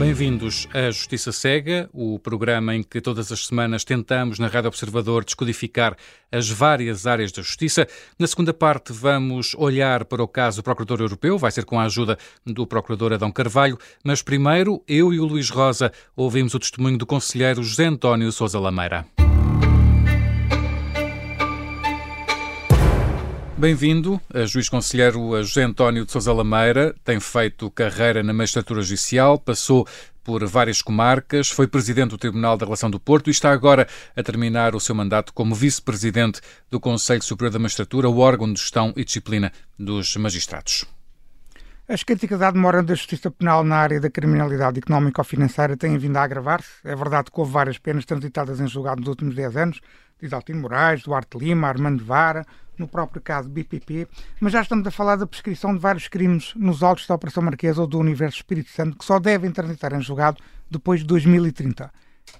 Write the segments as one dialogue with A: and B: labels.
A: Bem-vindos à Justiça Cega, o programa em que todas as semanas tentamos, na Rádio Observador, descodificar as várias áreas da justiça. Na segunda parte, vamos olhar para o caso do Procurador Europeu, vai ser com a ajuda do Procurador Adão Carvalho, mas primeiro, eu e o Luís Rosa ouvimos o testemunho do Conselheiro José António Sousa Lameira. Bem-vindo, juiz conselheiro José António de Sousa Lameira. Tem feito carreira na magistratura judicial, passou por várias comarcas, foi presidente do Tribunal da Relação do Porto e está agora a terminar o seu mandato como vice-presidente do Conselho Superior da Magistratura, o órgão de gestão e disciplina dos magistrados.
B: As críticas à demora da justiça penal na área da criminalidade económica ou financeira têm vindo a agravar-se. É verdade que houve várias penas transitadas em julgado nos últimos 10 anos, de Isaltino Moraes, Duarte Lima, Armando Vara, no próprio caso BPP, mas já estamos a falar da prescrição de vários crimes nos autos da Operação Marquesa ou do Universo Espírito Santo que só devem transitar em julgado depois de 2030.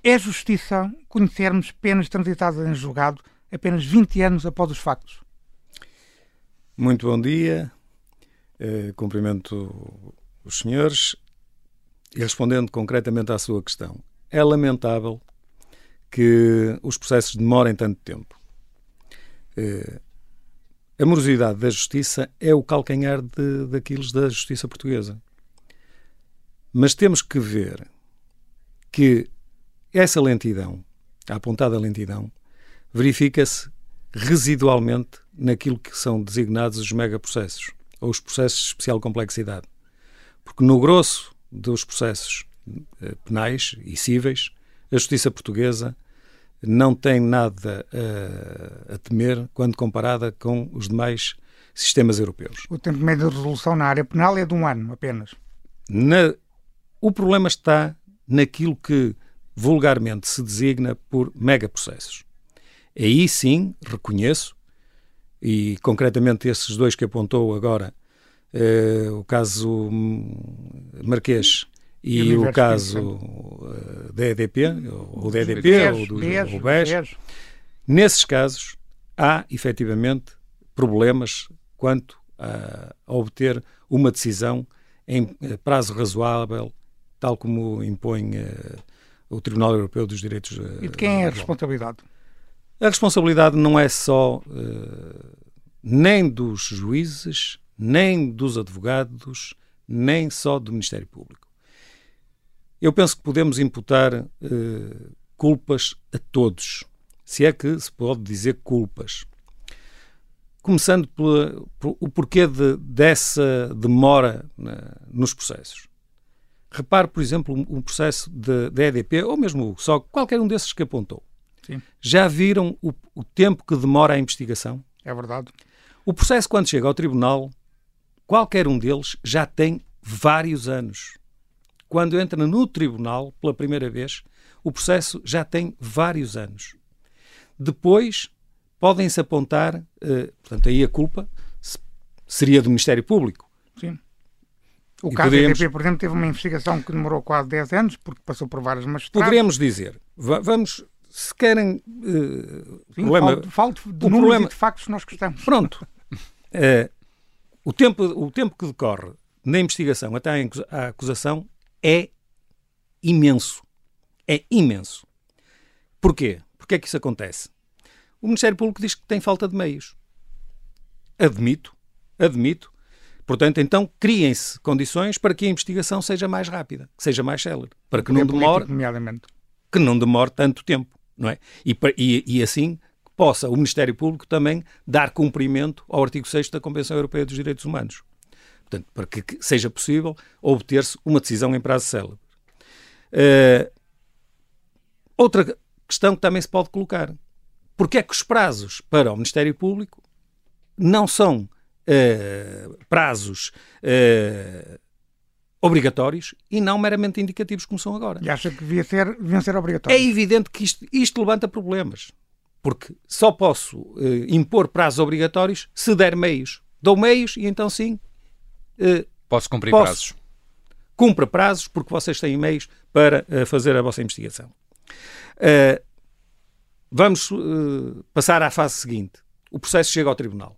B: É justiça conhecermos penas transitadas em julgado apenas 20 anos após os factos?
C: Muito bom dia, eh, cumprimento os senhores e respondendo concretamente à sua questão. É lamentável que os processos demorem tanto tempo. Eh, a morosidade da justiça é o calcanhar de, daqueles da justiça portuguesa. Mas temos que ver que essa lentidão, a apontada lentidão, verifica-se residualmente naquilo que são designados os megaprocessos, ou os processos de especial complexidade. Porque no grosso dos processos eh, penais e cíveis, a justiça portuguesa não tem nada a, a temer quando comparada com os demais sistemas europeus.
B: O tempo médio de resolução na área penal é de um ano apenas.
C: Na, o problema está naquilo que vulgarmente se designa por megaprocessos. Aí sim, reconheço, e concretamente esses dois que apontou agora, eh, o caso Marquês e, e o caso uh, da EDP, ou da EDP, ou do BES, nesses casos há efetivamente problemas quanto a, a obter uma decisão em eh, prazo razoável, tal como impõe uh, o Tribunal Europeu dos Direitos uh,
B: E de quem é a responsabilidade?
C: A responsabilidade não é só uh, nem dos juízes, nem dos advogados, nem só do Ministério Público. Eu penso que podemos imputar uh, culpas a todos, se é que se pode dizer culpas. Começando pelo, o porquê de, dessa demora nos processos. Repare, por exemplo, um, um processo da EDP, ou mesmo só qualquer um desses que apontou. Sim. Já viram o, o tempo que demora a investigação?
B: É verdade.
C: O processo, quando chega ao tribunal, qualquer um deles já tem vários anos quando entra no tribunal pela primeira vez, o processo já tem vários anos. Depois podem-se apontar, uh, portanto, aí a culpa seria do Ministério Público.
B: Sim. O e caso poderíamos... da EDP, por exemplo, teve uma investigação que demorou quase 10 anos, porque passou por várias magistrados.
C: Poderíamos dizer, vamos, se querem... Uh,
B: Sim, problema, falte, de o problema, de factos nós gostamos.
C: Pronto. uh, o, tempo, o tempo que decorre na investigação até à acusação é imenso. É imenso. Porquê? Porquê é que isso acontece? O Ministério Público diz que tem falta de meios. Admito, admito. Portanto, então criem-se condições para que a investigação seja mais rápida, que seja mais célere, para que não demore, que não demore tanto tempo, não é? E, e, e assim possa o Ministério Público também dar cumprimento ao artigo 6 da Convenção Europeia dos Direitos Humanos. Portanto, para que seja possível obter-se uma decisão em prazo célebre. Uh, outra questão que também se pode colocar. Porquê é que os prazos para o Ministério Público não são uh, prazos uh, obrigatórios e não meramente indicativos como são agora?
B: E acha que devia ser, deviam ser obrigatórios?
C: É evidente que isto, isto levanta problemas. Porque só posso impor prazos obrigatórios se der meios. Dou meios e então sim
A: Uh, posso cumprir posso. prazos.
C: Cumpra prazos, porque vocês têm meios para uh, fazer a vossa investigação. Uh, vamos passar à fase seguinte. O processo chega ao tribunal.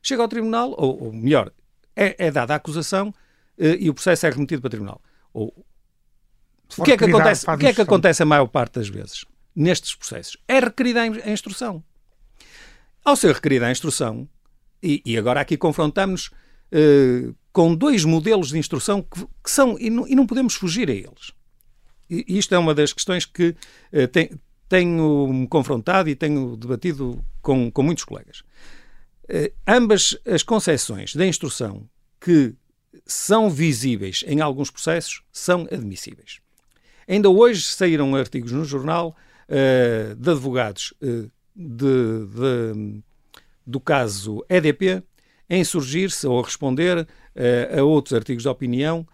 C: Chega ao tribunal, ou, ou melhor, é, é, dada a acusação e o processo é remetido para o tribunal. Ou o que é que, acontece, o que é que acontece a maior parte das vezes nestes processos? É requerida a instrução. Ao ser requerida a instrução, e, e agora aqui confrontamos uh, com dois modelos de instrução que, que são, e não, e não, podemos fugir a eles. E, isto é uma das questões que uh, tem, tenho confrontado e tenho debatido com, com muitos colegas. Uh, ambas as concepções da instrução que são visíveis em alguns processos são admissíveis. Ainda hoje saíram artigos no jornal uh, de advogados uh, de, de, do caso EDP a insurgir-se ou a responder uh, a outros artigos de opinião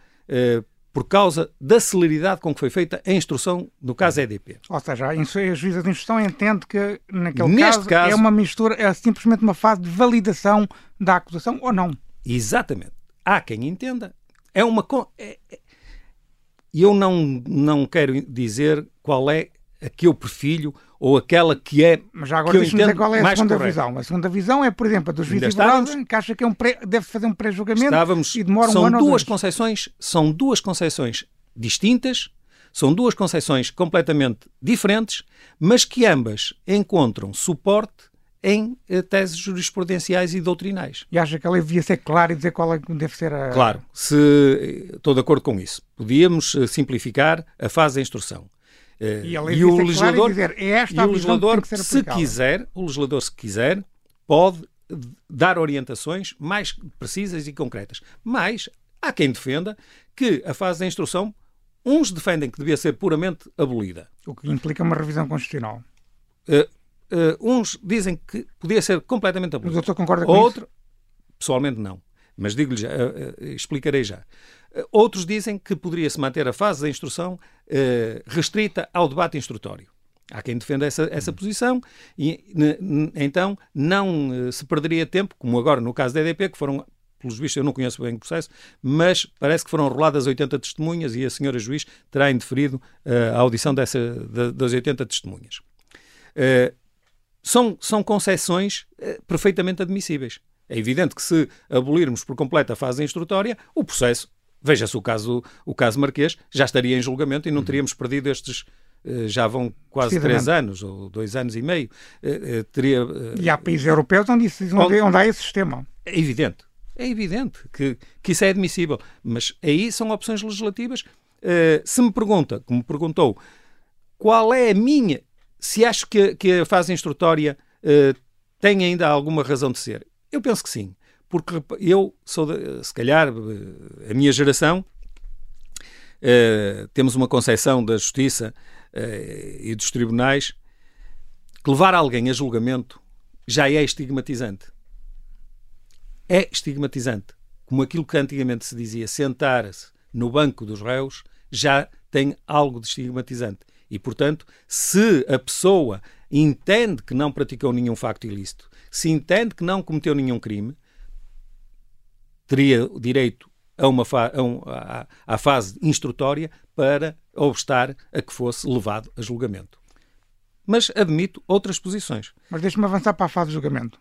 C: por causa da celeridade com que foi feita a instrução no caso EDP.
B: Ou seja, a juíza de instrução entende que, naquele Neste caso, caso, é uma mistura, é simplesmente uma fase de validação da acusação ou não?
C: Exatamente. Há quem entenda. É uma. É, é, eu não, não quero dizer qual é a que eu prefiro ou aquela que é.
B: Mas já agora dizer qual é a segunda visão. A segunda visão é, por exemplo, a dos juiz que acha que é um pré, deve fazer um pré-julgamento
C: Estávamos,
B: e demora
C: são
B: um ano
C: duas concepções São duas concepções distintas, são duas concepções completamente diferentes, mas que ambas encontram suporte em eh, teses jurisprudenciais e doutrinais.
B: E acha que ela devia ser clara e dizer qual é que deve ser a.
C: Claro, se, eh, estou de acordo com isso. Podíamos eh, simplificar a fase da instrução.
B: E, e o legislador,
C: dizer, é esta e o legislador se quiser, o legislador, se quiser, pode dar orientações mais precisas e concretas. Mas há quem defenda que a fase da instrução, uns defendem que devia ser puramente abolida.
B: O que implica uma revisão constitucional.
C: Uh, uh, uns dizem que podia ser completamente abolida.
B: Mas o doutor concorda com
C: Outro,
B: isso?
C: pessoalmente não. Mas digo-lhe já, uh, explicarei já. Outros dizem que poderia-se manter a fase da instrução restrita ao debate instrutório. Há quem defenda essa, essa posição e então não se perderia tempo, como agora no caso da EDP, que foram, pelos vistos, eu não conheço bem o processo, mas parece que foram roladas 80 testemunhas e a senhora juiz terá indeferido uh, a audição dessa, de, das 80 testemunhas. Uh, são, são concessões uh, perfeitamente admissíveis. É evidente que se abolirmos por completo a fase instrutória, o processo Veja-se o caso, o caso Marquês, já estaria em julgamento e não uhum. teríamos perdido estes eh, já vão quase três anos ou dois anos e meio. Eh, eh, teria,
B: e há países europeus onde, isso, onde, onde há esse sistema.
C: É evidente. É evidente que, que isso é admissível. Mas aí são opções legislativas. Se me pergunta, como perguntou, qual é a minha. Se acho que, que a fase instrutória tem ainda alguma razão de ser, eu penso que sim porque eu sou, de, se calhar, a minha geração, uh, temos uma concepção da justiça uh, e dos tribunais que levar alguém a julgamento já é estigmatizante. É estigmatizante. Como aquilo que antigamente se dizia, sentar-se no banco dos réus, já tem algo de estigmatizante. E, portanto, se a pessoa entende que não praticou nenhum facto ilícito, se entende que não cometeu nenhum crime, teria direito a uma fa a um, a, à fase instrutória para obstar a que fosse levado a julgamento. Mas admito outras posições.
B: Mas deixe-me avançar para a fase de julgamento.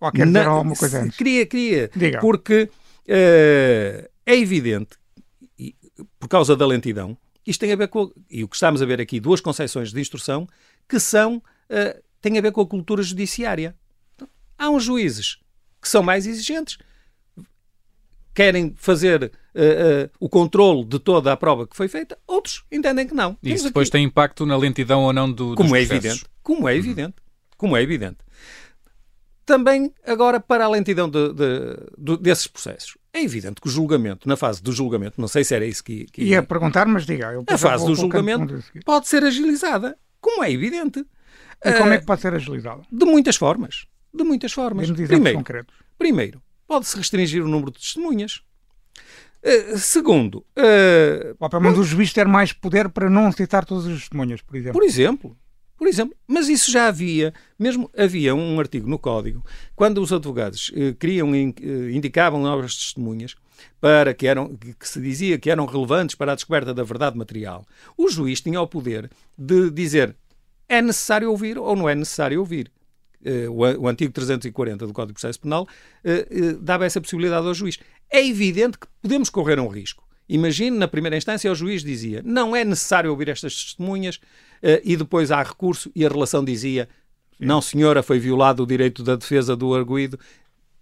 B: Ou quer dizer Na, alguma coisa antes?
C: Queria, queria. Diga. Porque uh, é evidente, por causa da lentidão, isto tem a ver com. E o que estamos a ver aqui, duas concepções de instrução que são. Uh, têm a ver com a cultura judiciária. Então, há uns juízes que são mais exigentes querem fazer uh, uh, o controle de toda a prova que foi feita, outros entendem que não.
A: Isso depois aqui. tem impacto na lentidão ou não do,
C: como
A: é
C: evidente, como é evidente, como é evidente. Também agora para a lentidão de, de, de, desses processos. É evidente que o julgamento, na fase do julgamento, não sei se era isso que, que
B: ia perguntar, mas diga.
C: a fase do julgamento pode ser agilizada, como é evidente.
B: E como é que pode ser agilizada?
C: De muitas formas. De muitas formas.
B: Primeiro, concretos.
C: primeiro, pode-se restringir o número de testemunhas. Uh, segundo, uh,
B: o juiz ter mais poder para não citar todas as testemunhas, por exemplo.
C: Por exemplo, por exemplo, mas isso já havia, mesmo havia um artigo no Código, quando os advogados uh, queriam, uh, indicavam novas testemunhas para que eram que se dizia que eram relevantes para a descoberta da verdade material, o juiz tinha o poder de dizer é necessário ouvir ou não é necessário ouvir. Eh, o antigo 340 do Código de Processo Penal, eh, eh, dava essa possibilidade ao juiz. É evidente que podemos correr um risco. Imagine, na primeira instância, o juiz dizia não é necessário ouvir estas testemunhas e depois há recurso e a relação dizia não, senhora, foi violado o direito da defesa do arguído,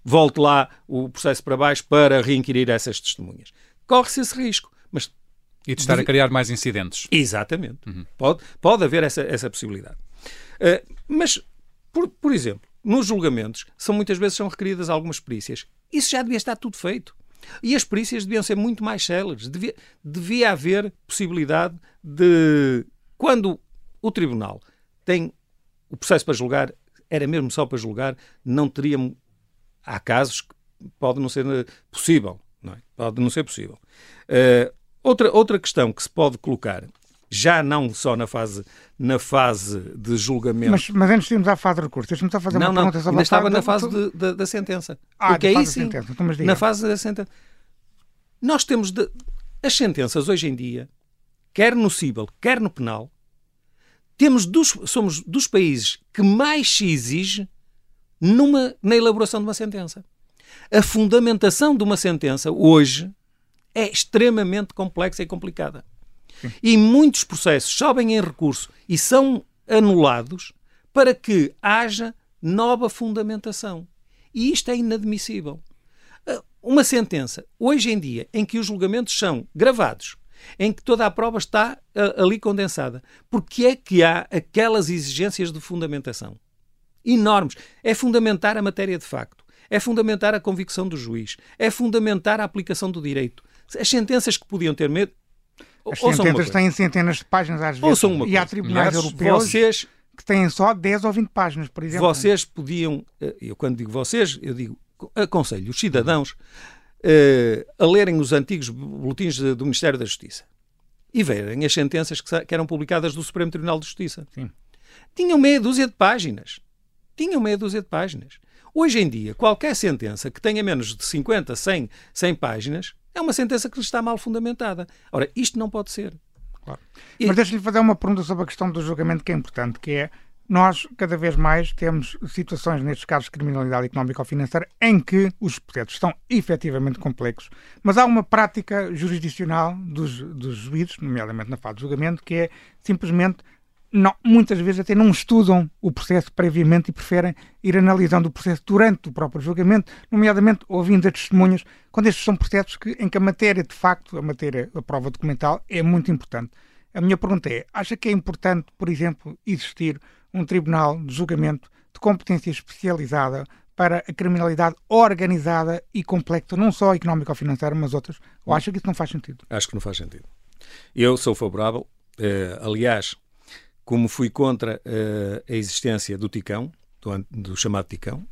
C: volte lá o processo para baixo para reinquirir essas testemunhas. Corre-se esse risco, mas...
A: E de estar a criar mais incidentes.
C: Exatamente. Uhum. Pode, pode haver essa, essa possibilidade. Uh, mas, por, por exemplo, nos julgamentos, são muitas vezes são requeridas algumas perícias. Isso já devia estar tudo feito. E as perícias deviam ser muito mais céleres. Devia, devia haver possibilidade de, quando o tribunal tem o processo para julgar, era mesmo só para julgar, não teria. Há casos que pode não ser eh, possível. Não é? Pode não ser possível. Uh, outra, outra questão que se pode colocar já não só na fase, na fase de julgamento.
B: Mas, mas antes de irmos à fase de recurso, deixa-me só fazer
C: não,
B: uma
C: não,
B: pergunta sobre
C: ainda estava na fase de, de, da sentença.
B: Ah,
C: Porque aí sim.
B: Então,
C: na fase da sentença. Nós temos de, as sentenças hoje em dia, quer no civil, quer no penal, temos dos, somos dos países que mais se exige numa, na elaboração de uma sentença. A fundamentação de uma sentença hoje é extremamente complexa e complicada. E muitos processos sobem em recurso e são anulados para que haja nova fundamentação. E isto é inadmissível. Ah, uma sentença, hoje em dia, em que os julgamentos são gravados, em que toda a prova está uh, ali condensada, porque é que há aquelas exigências de fundamentação? Enormes. É fundamentar a matéria de facto, é fundamentar a convicção do juiz, é fundamentar a aplicação do direito. As sentenças que podiam ter medo,
B: as sentenças têm centenas de páginas às vezes. e há tribunais europeus vocês, que têm só 10 ou 20 páginas, por exemplo.
C: Vocês podiam, eh, eu quando digo vocês, eu digo aconselho os cidadãos a lerem os antigos boletins do Ministério da Justiça e verem as sentenças que, que eram publicadas do Supremo Tribunal de Justiça. Sim. Tinham meia dúzia de páginas. Tinham meia dúzia de páginas. Hoje em dia, qualquer sentença que tenha menos de 50, 100, 100 páginas é uma sentença que está mal fundamentada. Ora, isto não pode ser.
B: Claro. E... Mas deixa-lhe fazer uma pergunta sobre a questão do julgamento que é importante, que é nós cada vez mais temos situações, nestes casos de criminalidade económica ou financeira, em que os processos estão efetivamente complexos, mas há uma prática jurisdicional dos, dos juízes, nomeadamente na fase de julgamento, que é simplesmente não, muitas vezes até não estudam o processo previamente e preferem ir analisando o processo durante o próprio julgamento, nomeadamente ouvindo as testemunhas, quando estes são processos que, em que a matéria, de facto, a matéria, a prova documental, é muito importante. A minha pergunta é: acha que é importante, por exemplo, existir um tribunal de julgamento de competência especializada para a criminalidade organizada e complexa, não só económica ou financeira, mas outras? Ou acha que isso não faz sentido?
C: Acho que não faz sentido. Eu sou favorável, eh, aliás, como fui contra uh, a existência do TICão, do, do chamado TICão.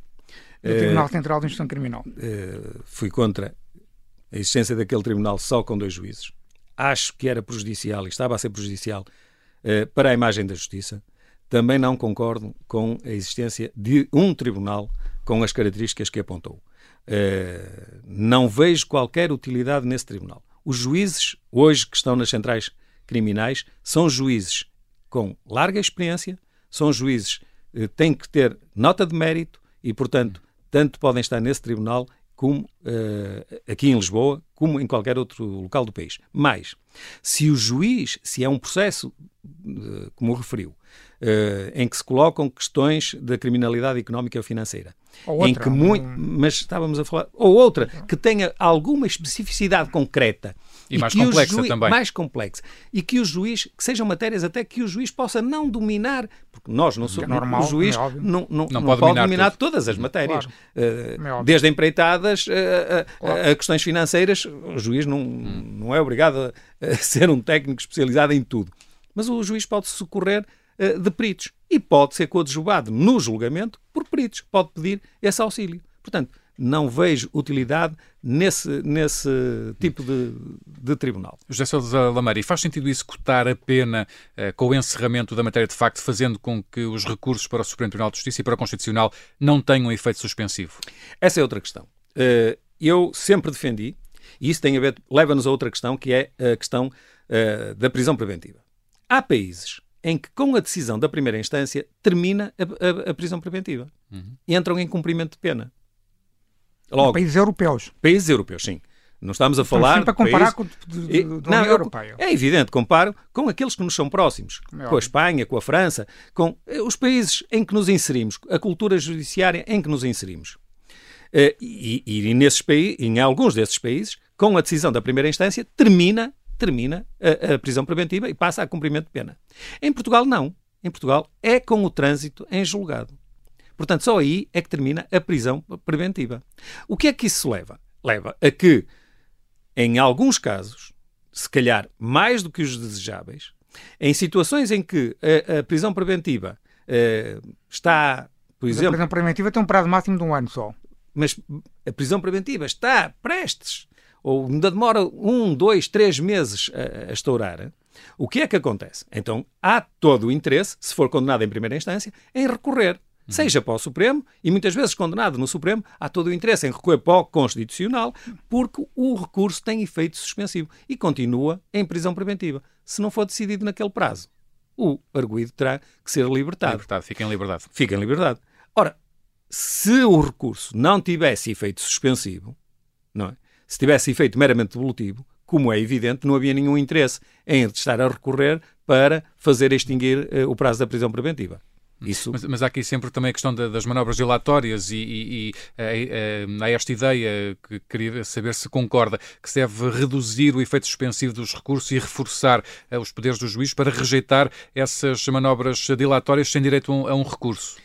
B: Do Tribunal uh, Central de Instrução Criminal.
C: Uh, fui contra a existência daquele tribunal só com dois juízes. Acho que era prejudicial e estava a ser prejudicial para a imagem da justiça. Também não concordo com a existência de um tribunal com as características que apontou. não vejo qualquer utilidade nesse tribunal. Os juízes, hoje, que estão nas centrais criminais, são juízes com larga experiência, são juízes que eh, têm que ter nota de mérito e, portanto, tanto podem estar nesse tribunal como uh, aqui em Lisboa, como em qualquer outro local do país. Mas, se o juiz, se é um processo, uh, como referiu, uh, em que se colocam questões da criminalidade económica ou financeira,
B: ou outra,
C: em que muito, mas estávamos a falar, ou outra que tenha alguma especificidade concreta
A: e, e mais complexa juiz, também.
C: Mais complexa. E que o juiz, que sejam matérias até que o juiz possa não dominar, porque nós não somos,
B: normal,
C: o juiz
B: é
C: não, não,
A: não,
C: não,
A: pode,
C: pode
A: dominar,
C: dominar todas as matérias. Claro. Uh, desde empreitadas uh, claro. a, questões financeiras, o juiz não, hum. não é obrigado a, a ser um técnico especializado em tudo. Mas o juiz pode socorrer uh, de peritos e pode ser coadjuvado no julgamento por peritos. Pode pedir esse auxílio. Portanto, não vejo utilidade nesse, nesse tipo de, de tribunal.
A: José Sousa Lamari, faz sentido executar a pena eh, com o encerramento da matéria de facto, fazendo com que os recursos para o Supremo Tribunal de Justiça e para o Constitucional não tenham efeito suspensivo?
C: Essa é outra questão. Uh, eu sempre defendi, e isso tem a ver, leva-nos a outra questão, que é a questão uh, da prisão preventiva. Há países em que, com a decisão da primeira instância, termina a, a, a prisão preventiva. Uhum. Entram em cumprimento de pena.
B: Logo, países europeus.
C: Países europeus, sim. Não estamos a falar.
B: para comparar com de, não, eu, Europeia.
C: É evidente, comparo com aqueles que nos são próximos, é com a Espanha, com a França, com eh, os países em que nos inserimos, a cultura judiciária em que nos inserimos. Uh, e, e nesses países, em alguns desses países, com a decisão da primeira instância, termina, termina a, a prisão preventiva e passa a cumprimento de pena. Em Portugal, não. Em Portugal é com o trânsito em julgado. Portanto, só aí é que termina a prisão preventiva. O que é que isso leva? Leva a que, em alguns casos, se calhar mais do que os desejáveis, em situações em que a, a prisão preventiva uh, está, por
B: mas
C: exemplo.
B: A prisão preventiva tem um prazo máximo de um ano só.
C: Mas a prisão preventiva está prestes, ou ainda demora um, dois, três meses a, a estourar. O que é que acontece? Então há todo o interesse, se for condenado em primeira instância, em recorrer seja para o Supremo, e muitas vezes condenado no Supremo, há todo o interesse em recorrer para o Constitucional, porque o recurso tem efeito suspensivo e continua em prisão preventiva, se não for decidido naquele prazo. O arguído terá que ser libertado.
A: Libertado, fica em liberdade.
C: Fica em liberdade. Ora, se o recurso não tivesse efeito suspensivo, não é? Se tivesse efeito meramente devolutivo, como é evidente, não havia nenhum interesse em estar a recorrer para fazer extinguir uh, o prazo da prisão preventiva.
A: Isso... Mas, mas, há aqui sempre também a questão das manobras dilatórias e, e, e há, há esta ideia que queria saber se concorda que se deve reduzir o efeito suspensivo dos recursos e reforçar os poderes do juiz para rejeitar essas manobras dilatórias sem direito a um, a um recurso.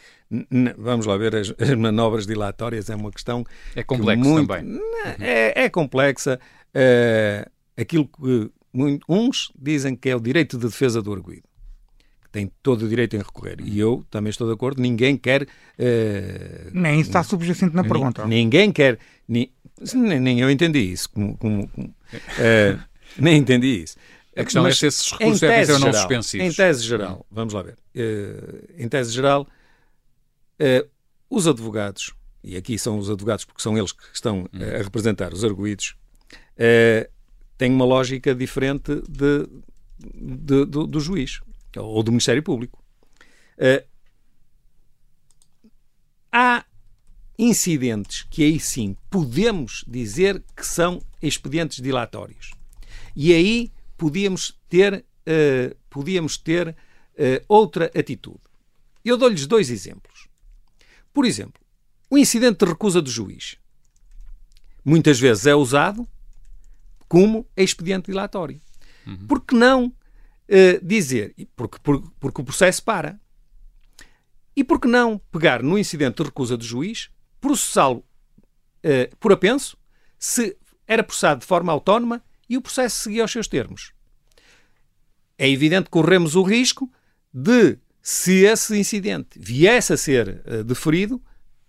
C: Vamos lá ver, as, as, manobras dilatórias é uma questão.
A: É complexa muito,
C: também. É, é complexa. Uh, aquilo que uns dizem que é o direito de defesa do arguído tem todo o direito em recorrer. E eu também estou de acordo, ninguém quer. Uh,
B: nem isso está subjacente na pergunta.
C: Ninguém quer. Ni, nem, nem, eu entendi isso. Como, como, como uh, nem entendi isso.
A: A questão é Mas, é se esses recursos devem ser ou não suspensivos.
C: Em tese geral, vamos lá ver. Uh, em tese geral, os advogados, e aqui são os advogados porque são eles que estão a representar os arguídos, têm uma lógica diferente de, de, do, do juiz ou do Ministério Público. Uh, há incidentes que aí sim podemos dizer que são expedientes dilatórios. E aí podíamos ter, uh, podíamos ter uh, outra atitude. Eu dou-lhes dois exemplos. Por exemplo, o incidente de recusa do juiz. Muitas vezes é usado como expediente dilatório. Uhum. Porque não uh, dizer, porque, porque, porque o processo para. E por que não pegar no incidente de recusa do juiz, processá-lo uh, por apenso, se era processado de forma autónoma e o processo seguia aos seus termos? É evidente que corremos o risco de, se esse incidente viesse a ser uh, deferido,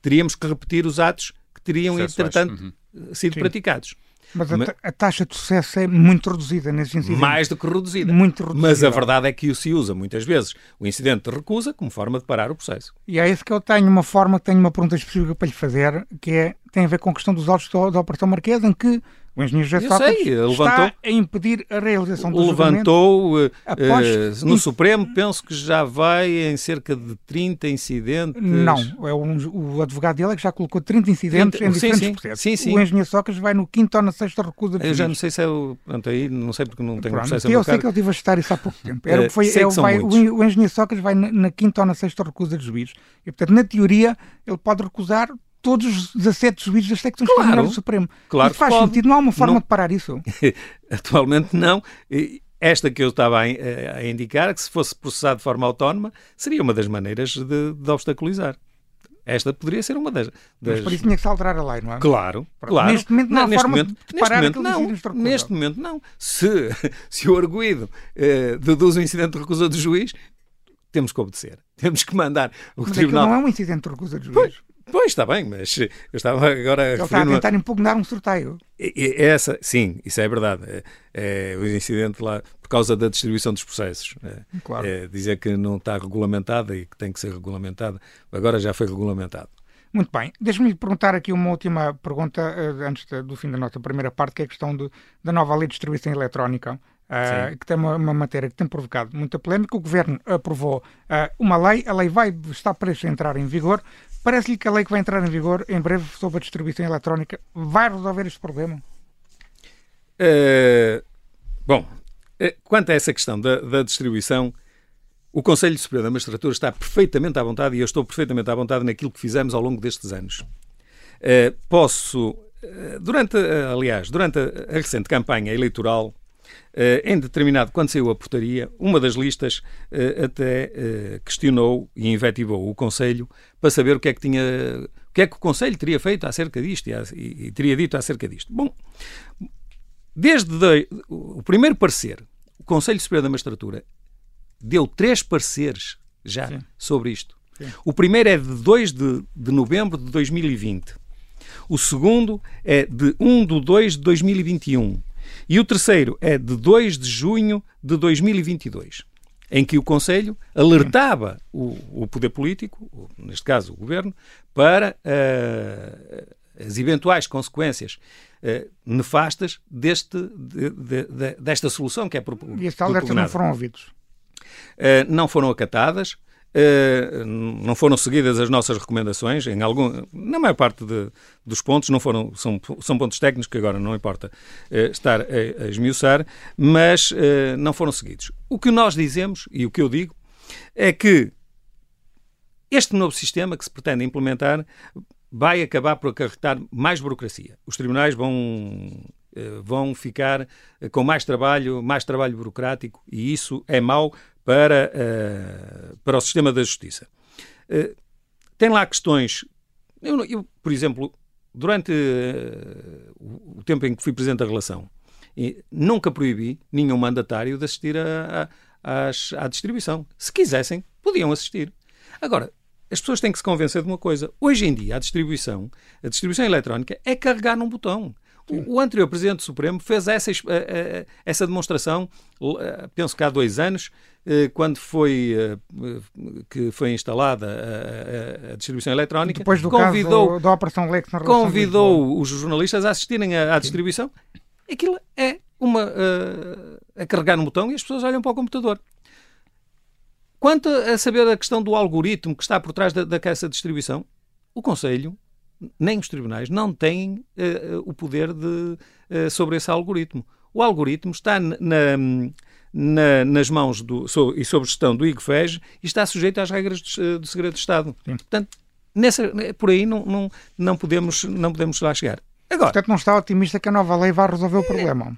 C: teríamos que repetir os atos que teriam, entretanto, uhum. sido Sim. praticados.
B: Mas a, a, taxa de sucesso é muito reduzida nesses incidentes.
C: Mais do que reduzida.
B: Muito reduzida.
C: Mas a verdade é que o se usa muitas vezes o incidente de recusa como forma de parar o processo.
B: E é isso que eu tenho uma forma, tenho uma pergunta específica para lhe fazer, que é, tem a ver com a questão dos autos da Operação Marquesa, em que o engenheiro José Sócrates sei, levantou, está a impedir a realização do
C: Levantou uh, uh, no Supremo, penso que já vai em cerca de 30 incidentes.
B: Não, é um, o advogado dele é que já colocou 30 incidentes 30, em diferentes sim, processos. Sim, sim. O engenheiro Sócrates vai no quinto ou na sexta recusa de
C: Eu já não sei se é o... Pronto, aí não sei porque não tenho
B: Pronto, processo Eu sei que ele tive a estar isso há pouco tempo. Era, foi, é, vai, o, o engenheiro Sócrates vai na, na quinta ou na sexta recusa de juízes. E, portanto, na teoria, ele pode recusar todos os 17 juízes das secções claro, Tribunal do Supremo.
C: Claro
B: e faz
C: pode.
B: sentido, não há uma forma não. de parar isso.
C: Atualmente não. Esta que eu estava a, a, indicar, que se fosse processado de forma autónoma, seria uma das maneiras de, de obstaculizar. Esta poderia ser uma das, das...
B: Mas por isso tinha que se alterar a lei, não é?
C: Claro, claro.
B: Neste momento não, não há neste forma momento, de parar
C: neste momento, não, Neste momento não. Se, se o arguído eh, deduz o incidente de recusa do juiz, temos que obedecer. Temos que mandar o
B: mas
C: tribunal...
B: não é um incidente de recusa do juiz.
C: Pois, Pois, está bem, mas eu estava agora
B: Ele está a tentar uma... impugnar um sorteio.
C: Essa, sim, isso é verdade. É, é, o incidente lá, por causa da distribuição dos processos. É, claro. é, dizer que não está regulamentada e que tem que ser regulamentada. Agora já foi regulamentado.
B: Muito bem. Deixe-me perguntar aqui uma última pergunta uh, antes do fim da nossa primeira parte, que é a questão de, da nova lei de distribuição eletrónica. Uh, que tem uma, uma, matéria que tem provocado muita polémica. O Governo aprovou uh, uma lei, a lei vai estar prestes a entrar em vigor, Parece-lhe que a lei que vai entrar em vigor em breve sobre a distribuição eletrónica vai resolver este problema?
C: Uh, bom, quanto a essa questão da, da distribuição, o Conselho Superior da Magistratura está perfeitamente à vontade e eu estou perfeitamente à vontade naquilo que fizemos ao longo destes anos. Uh, posso, durante, aliás, durante a, recente campanha eleitoral, em determinado, quando saiu a portaria, uma das listas até questionou e invetivou o Conselho para saber o que é que tinha, o que é que o Conselho teria feito acerca disto e teria dito acerca disto. Bom, desde de, o primeiro parecer, o Conselho Superior da Magistratura deu três pareceres já Sim. sobre isto. Sim. O primeiro é de 2 de, de novembro de 2020. O segundo é de 1 de 2 de 2021. E o terceiro é de 2 de junho de 2022, em que o Conselho alertava o, o poder político, neste caso o Governo, para uh, as eventuais consequências uh, nefastas deste, de, de, de, desta solução que é
B: proposta. E estes alertas não foram ouvidos?
C: Uh, não foram acatadas. Uh, não foram seguidas as nossas recomendações em algum na maior parte de, dos pontos não foram são, são pontos técnicos que agora não importa uh, estar a, a, esmiuçar mas uh, não foram seguidos. O que nós dizemos e o que eu digo é que este novo sistema que se pretende implementar vai acabar por acarretar mais burocracia. Os tribunais vão vão ficar com mais trabalho mais trabalho burocrático e isso é mau para, uh, para o sistema da justiça. Uh, tem lá questões. Eu, eu por exemplo, durante uh, o tempo em que fui presidente da relação, nunca proibi nenhum mandatário de assistir a, a, às, à distribuição. Se quisessem, podiam assistir. Agora, as pessoas têm que se convencer de uma coisa. Hoje em dia, a distribuição, a distribuição eletrónica é carregar num botão. O, o, anterior Presidente Supremo fez essa, essa demonstração, penso que há dois anos, quando foi eh, que foi instalada a, a, a distribuição eletrónica,
B: depois do convidou, caso da Operação Lex na
C: convidou os jornalistas a assistirem à, à distribuição. Aquilo é uma uh, a carregar no botão e as pessoas olham para o computador. Quanto a saber a questão do algoritmo que está por trás da, dessa distribuição, o Conselho nem os tribunais não têm uh, o poder de, uh, sobre esse algoritmo. O algoritmo está na, na, nas mãos do, so, e sob gestão do IGFEG e está sujeito às regras do, do segredo de Estado. Sim. Portanto, nessa, por aí não, não, não, podemos, não podemos lá chegar.
B: Agora, Portanto, não está otimista que a nova lei vá resolver o problema?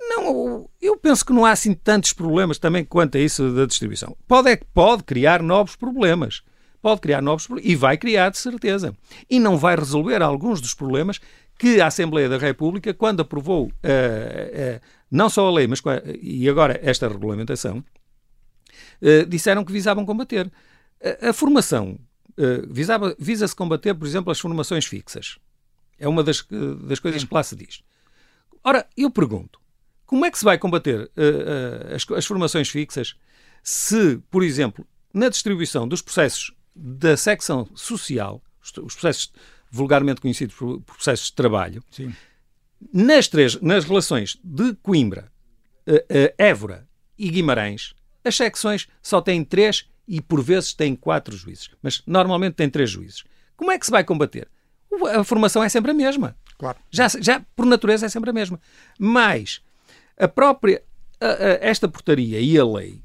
C: Não, eu penso que não há assim tantos problemas também quanto a isso da distribuição. Pode, é, pode criar novos problemas. Pode criar novos problemas e vai criar de certeza. E não vai resolver alguns dos problemas que a Assembleia da República, quando aprovou uh, uh, não só a lei, mas e agora esta regulamentação, uh, disseram que visavam combater. A, a formação visava, visa-se combater, por exemplo, as formações fixas. É uma das, das coisas que lá se diz. Ora, eu pergunto, como é que se vai combater as, as formações fixas se, por exemplo, na distribuição dos processos da secção social, os processos vulgarmente conhecidos por processos de trabalho, Sim nas, três, nas relações de Coimbra, uh, uh, Évora e Guimarães, as secções só têm três e por vezes têm quatro juízes, mas normalmente têm três juízes. Como é que se vai combater? A formação é sempre a mesma.
B: Claro.
C: Já, já por natureza é sempre a mesma. Mas a própria a, a, esta portaria e a lei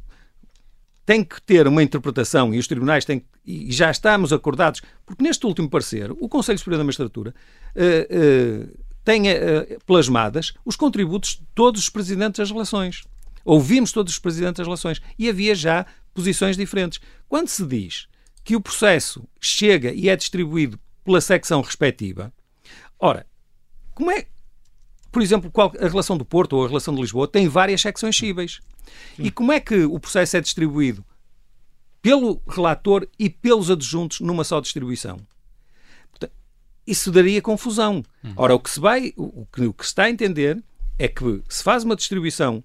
C: tem que ter uma interpretação e os tribunais têm e já estamos acordados, porque neste último parecer o Conselho Superior da Magistratura uh, uh, tenha uh, plasmadas os contributos de todos os presidentes das relações. Ouvimos todos os presidentes das relações e havia já posições diferentes. Quando se diz que o processo chega e é distribuído pela secção respectiva, ora, como é, por exemplo, qual, a relação do Porto ou a relação de Lisboa tem várias secções cíveis. E como é que o processo é distribuído pelo relator e pelos adjuntos numa só distribuição? isso daria confusão. Uhum. Ora, o que, se vai, o, que, o que se está a entender é que se faz uma distribuição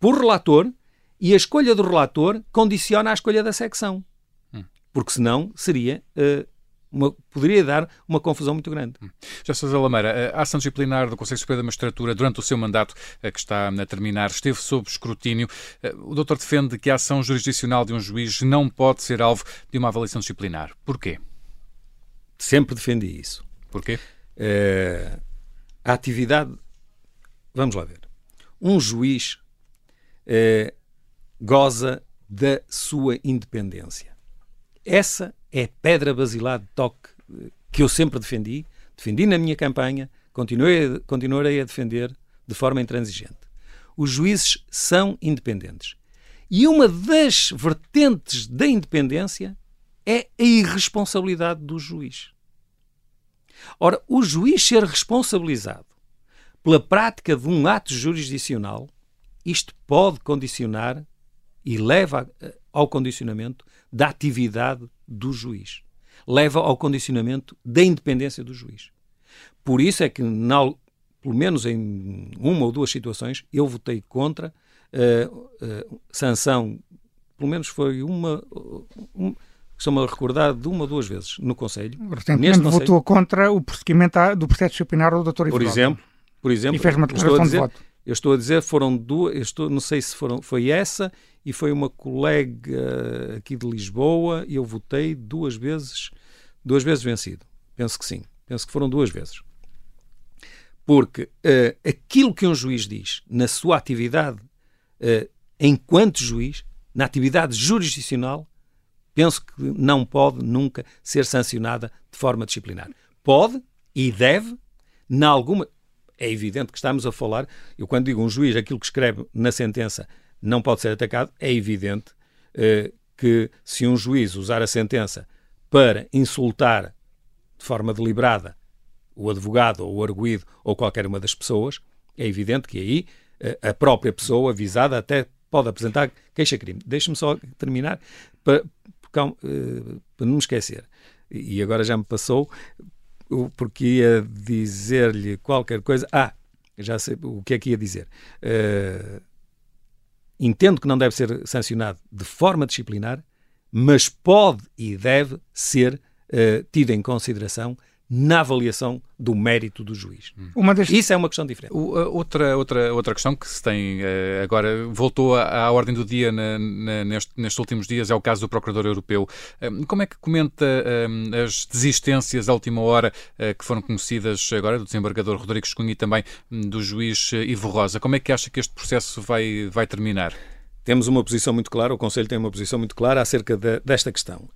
C: por relator e a escolha do relator condiciona a escolha da secção. Uhum. Porque senão seria uh, uma, poderia dar uma confusão muito grande. Hum.
A: Já Sousa Lameira, a ação disciplinar do Conselho Superior da Magistratura durante o seu mandato, eh, que está a terminar, esteve sob escrutínio. Eh, o doutor defende que a ação jurisdicional de um juiz não pode ser alvo de uma avaliação disciplinar. Porquê?
C: Sempre defendi isso.
A: Porquê?
C: Uh, a atividade vamos lá ver. Um juiz eh, goza da sua independência. Essa é pedra basilar de toque eh, que eu sempre defendi, defendi na minha campanha, continuei, continuarei a defender de forma intransigente. Os juízes são independentes. E uma das vertentes da independência é a irresponsabilidade do juiz. Ora, o juiz ser responsabilizado pela prática de um ato jurisdicional, isto pode condicionar e leva ao condicionamento da atividade do juiz. Leva ao condicionamento da independência do juiz. Por isso é que, na, pelo menos em uma ou duas situações, eu votei contra uh, uh, sanção, pelo menos foi uma. Um, Estou-me a recordar de uma ou duas vezes no Conselho.
B: Recentemente votou contra o prosseguimento do processo disciplinar do Dr.
C: Por exemplo, por exemplo,
B: e fez uma declaração
C: dizer,
B: de voto.
C: Eu estou a dizer, foram duas, estou, não sei se foram, foi essa e foi uma colega aqui de Lisboa e eu votei duas vezes, duas vezes vencido. Penso que sim, penso que foram duas vezes. Porque uh, aquilo que um juiz diz na sua atividade uh, enquanto juiz, na atividade jurisdicional, penso que não pode nunca ser sancionada de forma disciplinar. Pode e deve, na alguma. É evidente que estamos a falar, eu quando digo um juiz, aquilo que escreve na sentença não pode ser atacado, é evidente uh, que se um juiz usar a sentença para insultar de forma deliberada o advogado ou o arguído ou qualquer uma das pessoas, é evidente que aí uh, a própria pessoa avisada até pode apresentar queixa-crime. Deixe-me só terminar para, uh, para não me esquecer. E agora já me passou, porque ia dizer-lhe qualquer coisa. Ah, já sei o que é que ia dizer. Uh, entendo que não deve ser sancionado de forma disciplinar, mas pode e deve ser uh, tido em consideração na avaliação do mérito do juiz. Das... Isso é uma questão diferente.
A: O, outra, outra, outra questão que se tem uh, agora, voltou à, ordem do dia na, na, neste, nestes últimos dias, é o caso do Procurador Europeu. Uh, como é que comenta uh, as desistências à última hora que foram conhecidas agora do desembargador Rodrigo Cunha e também do juiz Ivo Rosa? Como é que acha que este processo vai, vai terminar?
C: Temos uma posição muito clara, o Conselho tem uma posição muito clara acerca de, desta questão.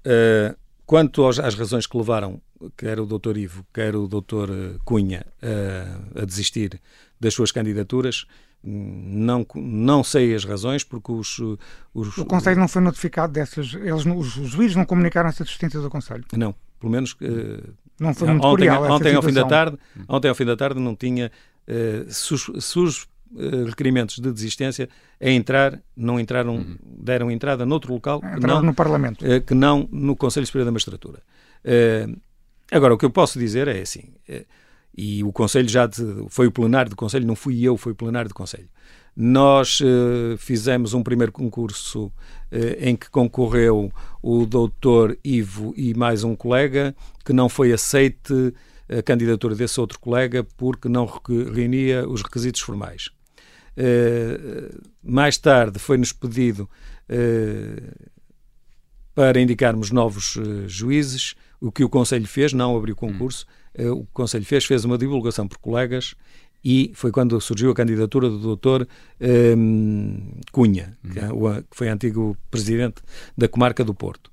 C: Quanto aos, às razões que levaram quer o Dr. Ivo, quer o Dr. Eh, Cunha a, a desistir das suas candidaturas, não, não sei as razões, porque os, os
B: O Conselho não foi notificado dessas. Eles, os juízes não comunicaram essa desistência do Conselho?
C: Não, pelo menos.
B: Não foi muito ontem,
C: ontem ao fim da tarde Ontem ao fim da tarde não tinha. Uh, sus, sus, requerimentos de desistência a entrar, não entraram, uhum. deram entrada noutro local
B: que não, no Parlamento.
C: Que não no Conselho Superior da Magistratura. Agora, o que eu posso dizer é assim, e o Conselho já de, foi o plenário do Conselho, não fui eu, foi o plenário do Conselho. Nós fizemos um primeiro concurso em que concorreu o doutor Ivo e mais um colega, que não foi aceite a candidatura desse outro colega porque não reunia os requisitos formais. Eh, mais tarde foi-nos pedido eh, para indicarmos novos eh, juízes, o que o Conselho fez, não abriu concurso, o Conselho fez, fez uma divulgação por colegas e foi quando surgiu a candidatura do doutor um, Cunha, que, é que, foi antigo presidente da comarca do Porto.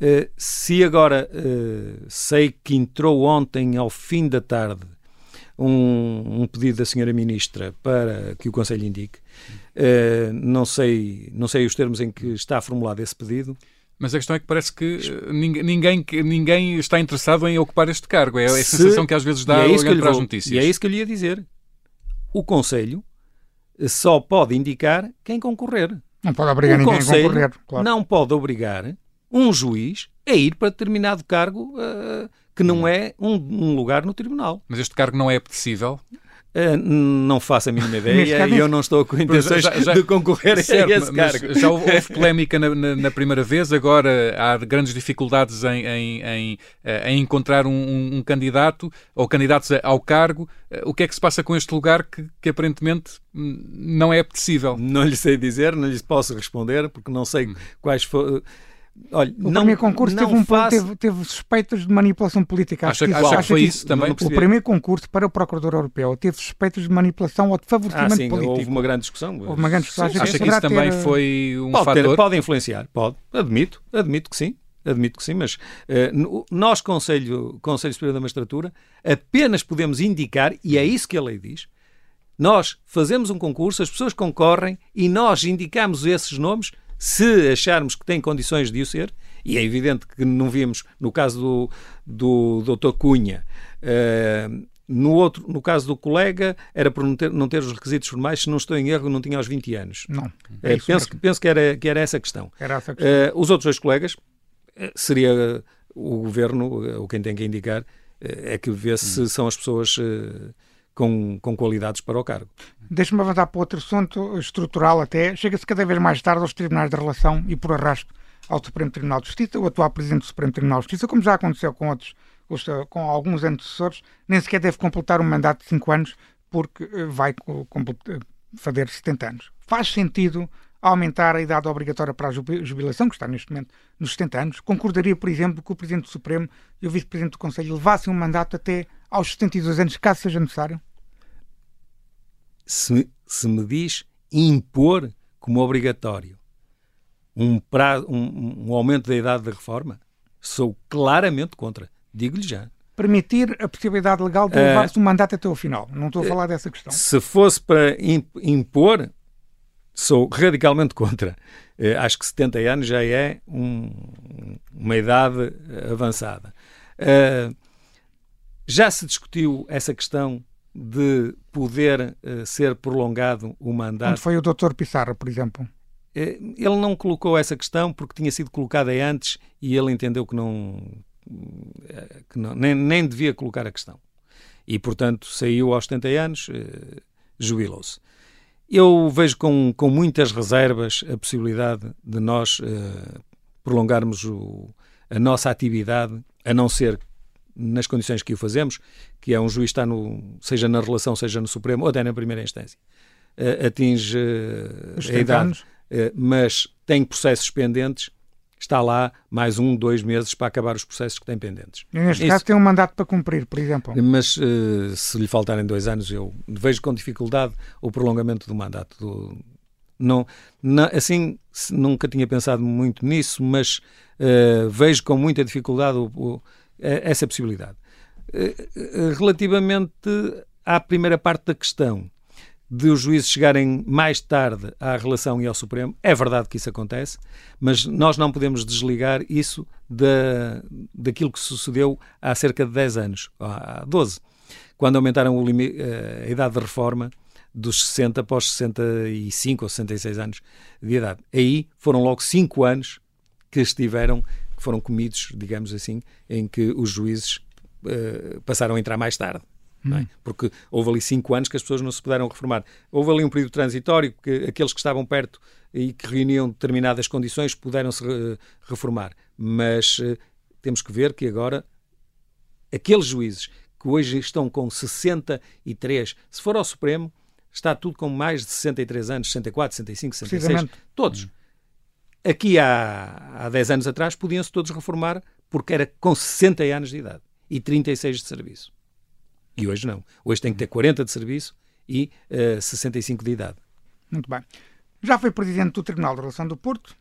C: Uh, se agora uh, sei que entrou ontem ao fim da tarde um, um, pedido da senhora ministra para que o Conselho indique. Uh, não sei, não sei os termos em que está formulado esse pedido.
A: Mas a questão é que parece que eh, ninguém, ninguém está interessado em ocupar este cargo. É a Se, sensação que às vezes dá é olhando para as notícias.
C: E é isso que eu lhe ia dizer. O Conselho só pode indicar quem concorrer.
B: Não pode obrigar o ninguém Conselho a concorrer. Claro.
C: Não pode obrigar um juiz a ir para determinado cargo uh, que não é um, um, lugar no tribunal.
A: Mas este cargo não é apetecível?
C: Uh, não faço a mínima ideia e eu não estou com intenções já, já, de concorrer certo, a esse cargo.
A: Já houve, houve polémica na, na, na, primeira vez, agora há grandes dificuldades em, em, em, eh, em encontrar um, um, candidato ou candidatos ao cargo. O que é que se passa com este lugar que, que aparentemente hum, não é apetecível?
C: Não lhe sei dizer, não lhe posso responder, porque não sei hum. quais foram Olha,
B: o
C: não,
B: primeiro concurso
C: não
B: teve, um,
C: faço...
B: teve, teve, suspeitas de manipulação política.
A: Acha, acha, acha que foi isso, também?
B: O primeiro concurso para o Procurador Europeu teve suspeitas de manipulação ou de favorecimento
C: ah, sim,
B: político.
C: Houve uma grande discussão.
B: Houve uma grande discussão.
A: Sim, acha que isso também
B: ter...
A: foi um
C: pode
A: fator?
C: Ter, pode influenciar, pode. Admito, admito que sim. Admito que sim, mas uh, nós, Conselho, Conselho Superior da Magistratura, apenas podemos indicar, e é isso que a lei diz, nós fazemos um concurso, as pessoas concorrem e nós indicamos esses nomes se acharmos que têm condições de o ser, e é evidente que não vimos no caso do, do Dr. Cunha. Uh, no, outro, no caso do colega, era por não ter, não ter os requisitos formais, se não estou em erro, não tinha aos 20 anos.
B: Não.
C: É penso, penso que, era, que era essa a questão.
B: Era essa a questão.
C: Uh, os outros dois colegas, seria o governo, o quem tem que indicar, é que vê se são as pessoas com, com qualidades para o cargo.
B: Deixa-me avançar para outro assunto estrutural até. Chega-se cada vez mais tarde aos tribunais de relação e por arrasto ao Supremo Tribunal de Justiça, o atual Presidente do Supremo Tribunal de Justiça, como já aconteceu com outros, com alguns antecessores, nem sequer deve completar um mandato de 5 anos porque vai fazer 70 anos. Faz sentido aumentar a idade obrigatória para a jubilação, que está neste momento nos 70 anos, concordaria, por exemplo, que o Presidente do Supremo e o Vice-Presidente do Conselho levassem um mandato até aos 72 anos, caso seja necessário?
C: Se, se me diz impor como obrigatório um, prazo, um, um aumento da idade da reforma, sou claramente contra. Digo-lhe já.
B: Permitir a possibilidade legal de levar-se uh, um mandato até o final. Não estou a falar dessa questão.
C: Se fosse para impor, sou radicalmente contra. Uh, acho que 70 anos já é um, uma idade avançada. Uh, já se discutiu essa questão de poder uh, ser prolongado o mandato.
B: Onde foi o Dr. Pissarra, por exemplo?
C: Ele não colocou essa questão porque tinha sido colocada antes e ele entendeu que não, que não nem, nem devia colocar a questão. E, portanto, saiu aos 70 anos, uh, jubilou-se. Eu vejo com, com muitas reservas a possibilidade de nós uh, prolongarmos o, a nossa atividade, a não ser nas condições que o fazemos, que é um juiz está no, seja na relação, seja no Supremo, ou até na primeira instância, uh, atinge uh, a idade, mas tem processos pendentes, está lá mais um, dois meses para acabar os processos que tem pendentes.
B: E neste Isso, caso tem um mandato para cumprir, por exemplo.
C: Mas se lhe faltarem dois anos, eu vejo com dificuldade o prolongamento do mandato. Do, não, não, assim, nunca tinha pensado muito nisso, mas uh, vejo com muita dificuldade o, o, essa possibilidade. Uh, relativamente à primeira parte da questão, de os juízes chegarem mais tarde à relação e ao Supremo. É verdade que isso acontece, mas nós não podemos desligar isso da, daquilo que sucedeu há cerca de 10 anos, há 12, quando aumentaram o eh, a idade de reforma dos 60 para os 65 ou 66 anos de idade. Aí foram logo 5 anos que estiveram, foram comidos, digamos assim, em que os juízes uh, passaram a entrar mais tarde. É? Porque houve ali cinco anos que as pessoas não se puderam reformar. Houve ali um período transitório que aqueles que estavam perto e que reuniam determinadas condições puderam se reformar. Mas uh, temos que ver que agora aqueles juízes que hoje estão com 63, se for ao Supremo, está tudo com mais de 63 anos, 64, 65, 66, todos. Aqui há, há 10 anos atrás podiam-se todos reformar porque era com 60 anos de idade e 36 de serviço. E hoje não. Hoje tem que ter 40 de serviço e uh, eh, 65 de idade.
B: Muito bem. Já foi presidente do Tribunal de Relação do Porto,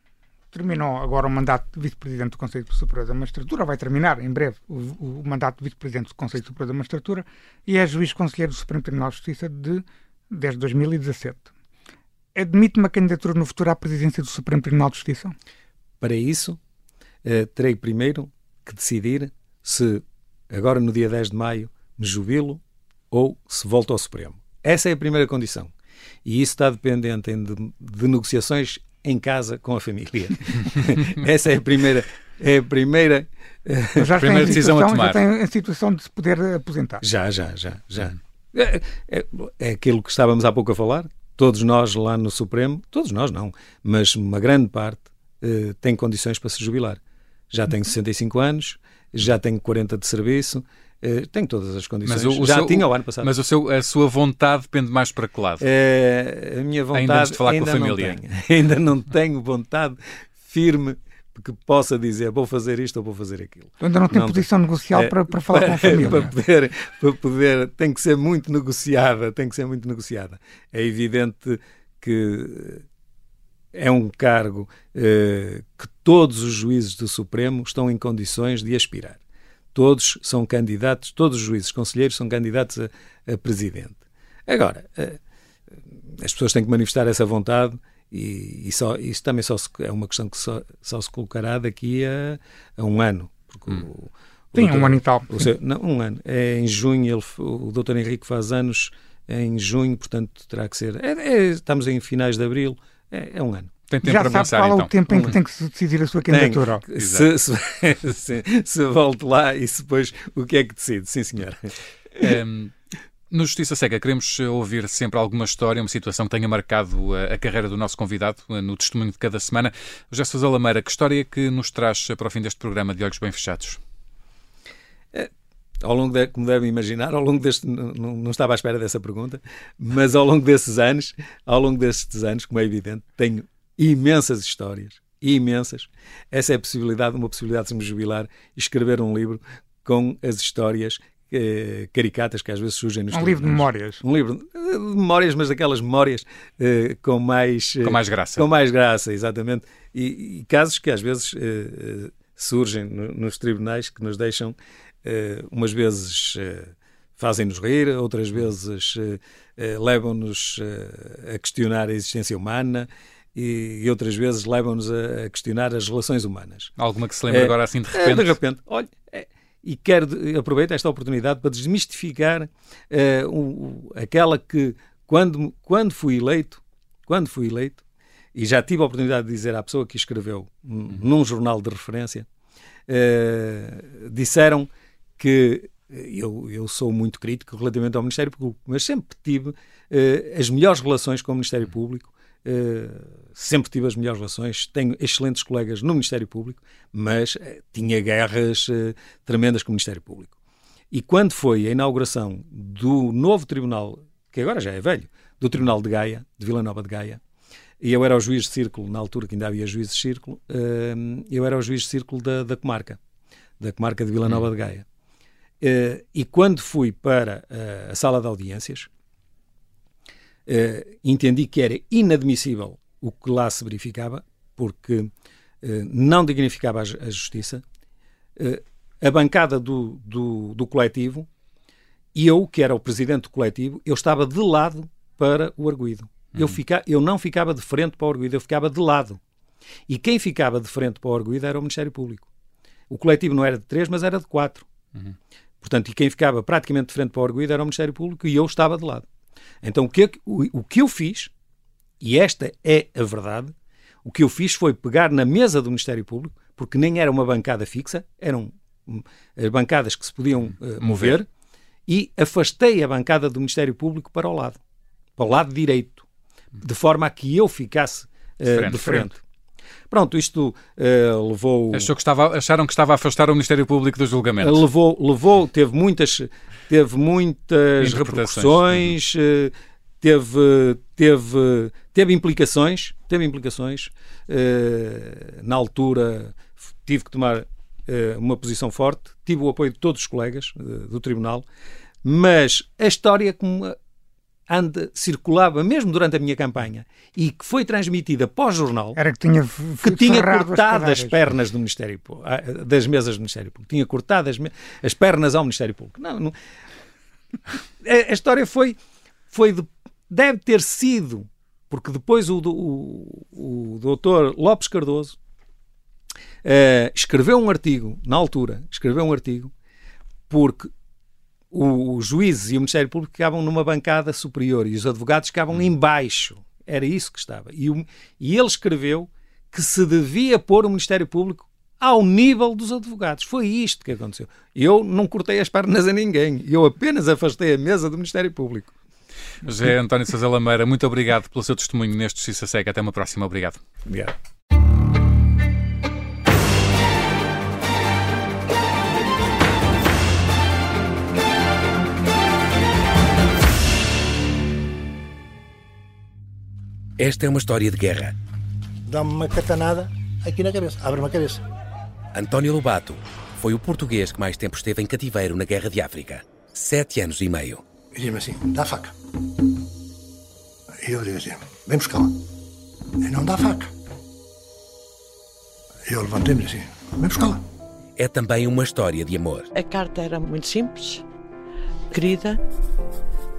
B: terminou agora o mandato de vice-presidente do Conselho Superior da Magistratura, vai terminar em breve o, o mandato de vice-presidente do Conselho Superior da Magistratura e é juiz conselheiro do Supremo Tribunal de Justiça de, desde 2017. Admite uma candidatura no futuro à presidência do Supremo Tribunal de Justiça?
C: Para isso, uh, terei primeiro que decidir se, agora no dia 10 de maio, me jubilo ou se volto ao Supremo. Essa é a primeira condição. E isso está dependente de, de negociações em casa com a família. Essa é a primeira, é a primeira,
B: já primeira decisão a tomar. Já tem a situação de se poder aposentar.
C: Já, já, já, já. É, é, é aquilo que estávamos há pouco a falar. Todos nós lá no Supremo, todos nós não, mas uma grande parte uh, tem condições para se jubilar. Já tenho 65 anos, já tenho 40 de serviço, Uh, tem todas as condições. Mas o, o Já seu, tinha o ano passado.
A: Mas o seu, a sua vontade depende mais para que lado?
C: Uh, a minha vontade ainda, de falar ainda com a família. Não tenho, ainda não tenho vontade firme que possa dizer vou fazer isto ou vou fazer aquilo.
B: Ainda não tem não, posição negocial é, para, para falar com a família.
C: Para poder, para poder, tem que ser muito negociada, tem que ser muito negociada. É evidente que é um cargo eh, que todos os juízes do Supremo estão em condições de aspirar. Todos são candidatos, todos os juízes conselheiros são candidatos a, a presidente. Agora, eh, as pessoas têm que manifestar essa vontade e, e só, isso também só se, é uma questão que só, só se colocará daqui a, a um ano. Porque hum.
B: o, Sim, doutor, um ano e tal.
C: Seu, não, um ano. É em junho, ele, o doutor Henrique faz anos em junho, portanto terá que ser. É, é, estamos em finais de abril, é, é um ano.
B: Tem tempo Já para sabe pensar, qual é o então. tempo em que tem que se decidir a sua candidatura.
C: Se, se, se, se volte lá e depois o que é que decide, sim senhor.
A: Um, no Justiça Cega, queremos ouvir sempre alguma história, uma situação que tenha marcado a, a carreira do nosso convidado, no testemunho de cada semana. José Sousa Lameira, que história é que nos traz para o fim deste programa de Olhos Bem Fechados?
C: Ao longo, de, como devem imaginar, ao longo deste, não, não, estava à espera dessa pergunta, mas ao longo desses anos, ao longo destes anos, como é evidente, tenho imensas histórias, imensas. Essa é a possibilidade, uma possibilidade de me jubilar e escrever um livro com as histórias eh, caricatas que às vezes surgem nos
B: Um livro de memórias.
C: Um livro de memórias, mas daquelas memórias eh, com mais...
A: Eh, com mais graça.
C: Com mais graça, exatamente. E, e casos que às vezes surgem no, nos tribunais que nos deixam, umas vezes fazem-nos rir, outras vezes levam-nos a questionar a existência humana e, e outras vezes levam-nos a, a, questionar as relações humanas.
A: Alguma que se lembre é, agora assim de repente?
C: É, de repente, olha, é, e quero aproveitar esta oportunidade para desmistificar uh, um, aquela que quando quando fui eleito quando fui eleito e já tive a oportunidade de dizer à pessoa que escreveu uhum. num jornal de referência uh, disseram que eu, eu sou muito crítico relativamente ao Ministério Público, mas sempre tive uh, as melhores relações com o Ministério Público Uh, sempre tive as melhores relações, tenho excelentes colegas no Ministério Público, mas uh, tinha guerras uh, tremendas com o Ministério Público. E quando foi a inauguração do novo tribunal, que agora já é velho, do Tribunal de Gaia, de Vila Nova de Gaia, e eu era o juiz de círculo, na altura que ainda havia juízes de círculo, eu era o juiz de círculo da, da comarca, da comarca de Vila Nova hum. de Gaia. e quando fui para a sala de audiências, entendi que era inadmissível o que lá se verificava, porque uh, não dignificava a, justiça. Uh, a bancada do, do, do, coletivo e eu, que era o presidente do coletivo, eu estava de lado para o arguído. Uhum. Eu, fica, eu não ficava de frente para o arguído, eu ficava de lado. E quem ficava de frente para o arguído era o Ministério Público. O coletivo não era de três, mas era de quatro. Uhum. Portanto, e quem ficava praticamente de frente para o arguído era o Ministério Público e eu estava de lado. Então o que, é o, o que eu fiz, e esta é a verdade, o que eu fiz foi pegar na mesa do Ministério Público, porque nem era uma bancada fixa, eram hum, as bancadas que se podiam uh, mover, e afastei a bancada do Ministério Público para o lado, para o lado direito, de forma a que eu ficasse uh, de frente. De frente. Pronto, isto uh, levou.
A: Achou que estava, acharam que estava a afastar o Ministério Público do julgamento?
C: Levou, levou teve muitas, teve muitas repercussões, uh, teve, teve, teve implicações, teve implicações. Uh, na altura tive que tomar uma posição forte, tive o apoio de todos os colegas do Tribunal, mas a história como anda, circulava mesmo durante a minha campanha e que foi transmitida pós-jornal
B: era que tinha,
C: que tinha cortado as, as, pernas do Ministério Público, das mesas do Ministério Público, tinha cortado as, as pernas ao Ministério Público. Não, não. A, a, história foi, foi de, deve ter sido, porque depois o, o, o doutor Lopes Cardoso uh, escreveu um artigo, na altura, escreveu um artigo, porque os juízes e o Ministério Público ficavam numa bancada superior e os advogados ficavam hum. embaixo. Era isso que estava. E, o, e ele escreveu que se devia pôr o Ministério Público ao nível dos advogados. Foi isto que aconteceu. Eu não cortei as pernas a ninguém. Eu apenas afastei a mesa do Ministério Público.
A: José António Sousa Lameira, muito obrigado pelo seu testemunho neste Justiça Seca. Até uma próxima. Obrigado.
C: Obrigado.
D: Esta é uma história de guerra.
E: Dá-me uma catanada
D: aqui na cabeça, abre-me a cabeça.
E: António Lobato foi o português que mais tempo esteve em cativeiro na Guerra de África. Sete anos e meio.
D: E diz-me assim, dá a faca. E eu digo assim, vem buscá-la. E não dá a faca. E eu levantei-me assim, vem buscá-la.
E: É também uma história de amor.
F: A carta era muito simples. Querida,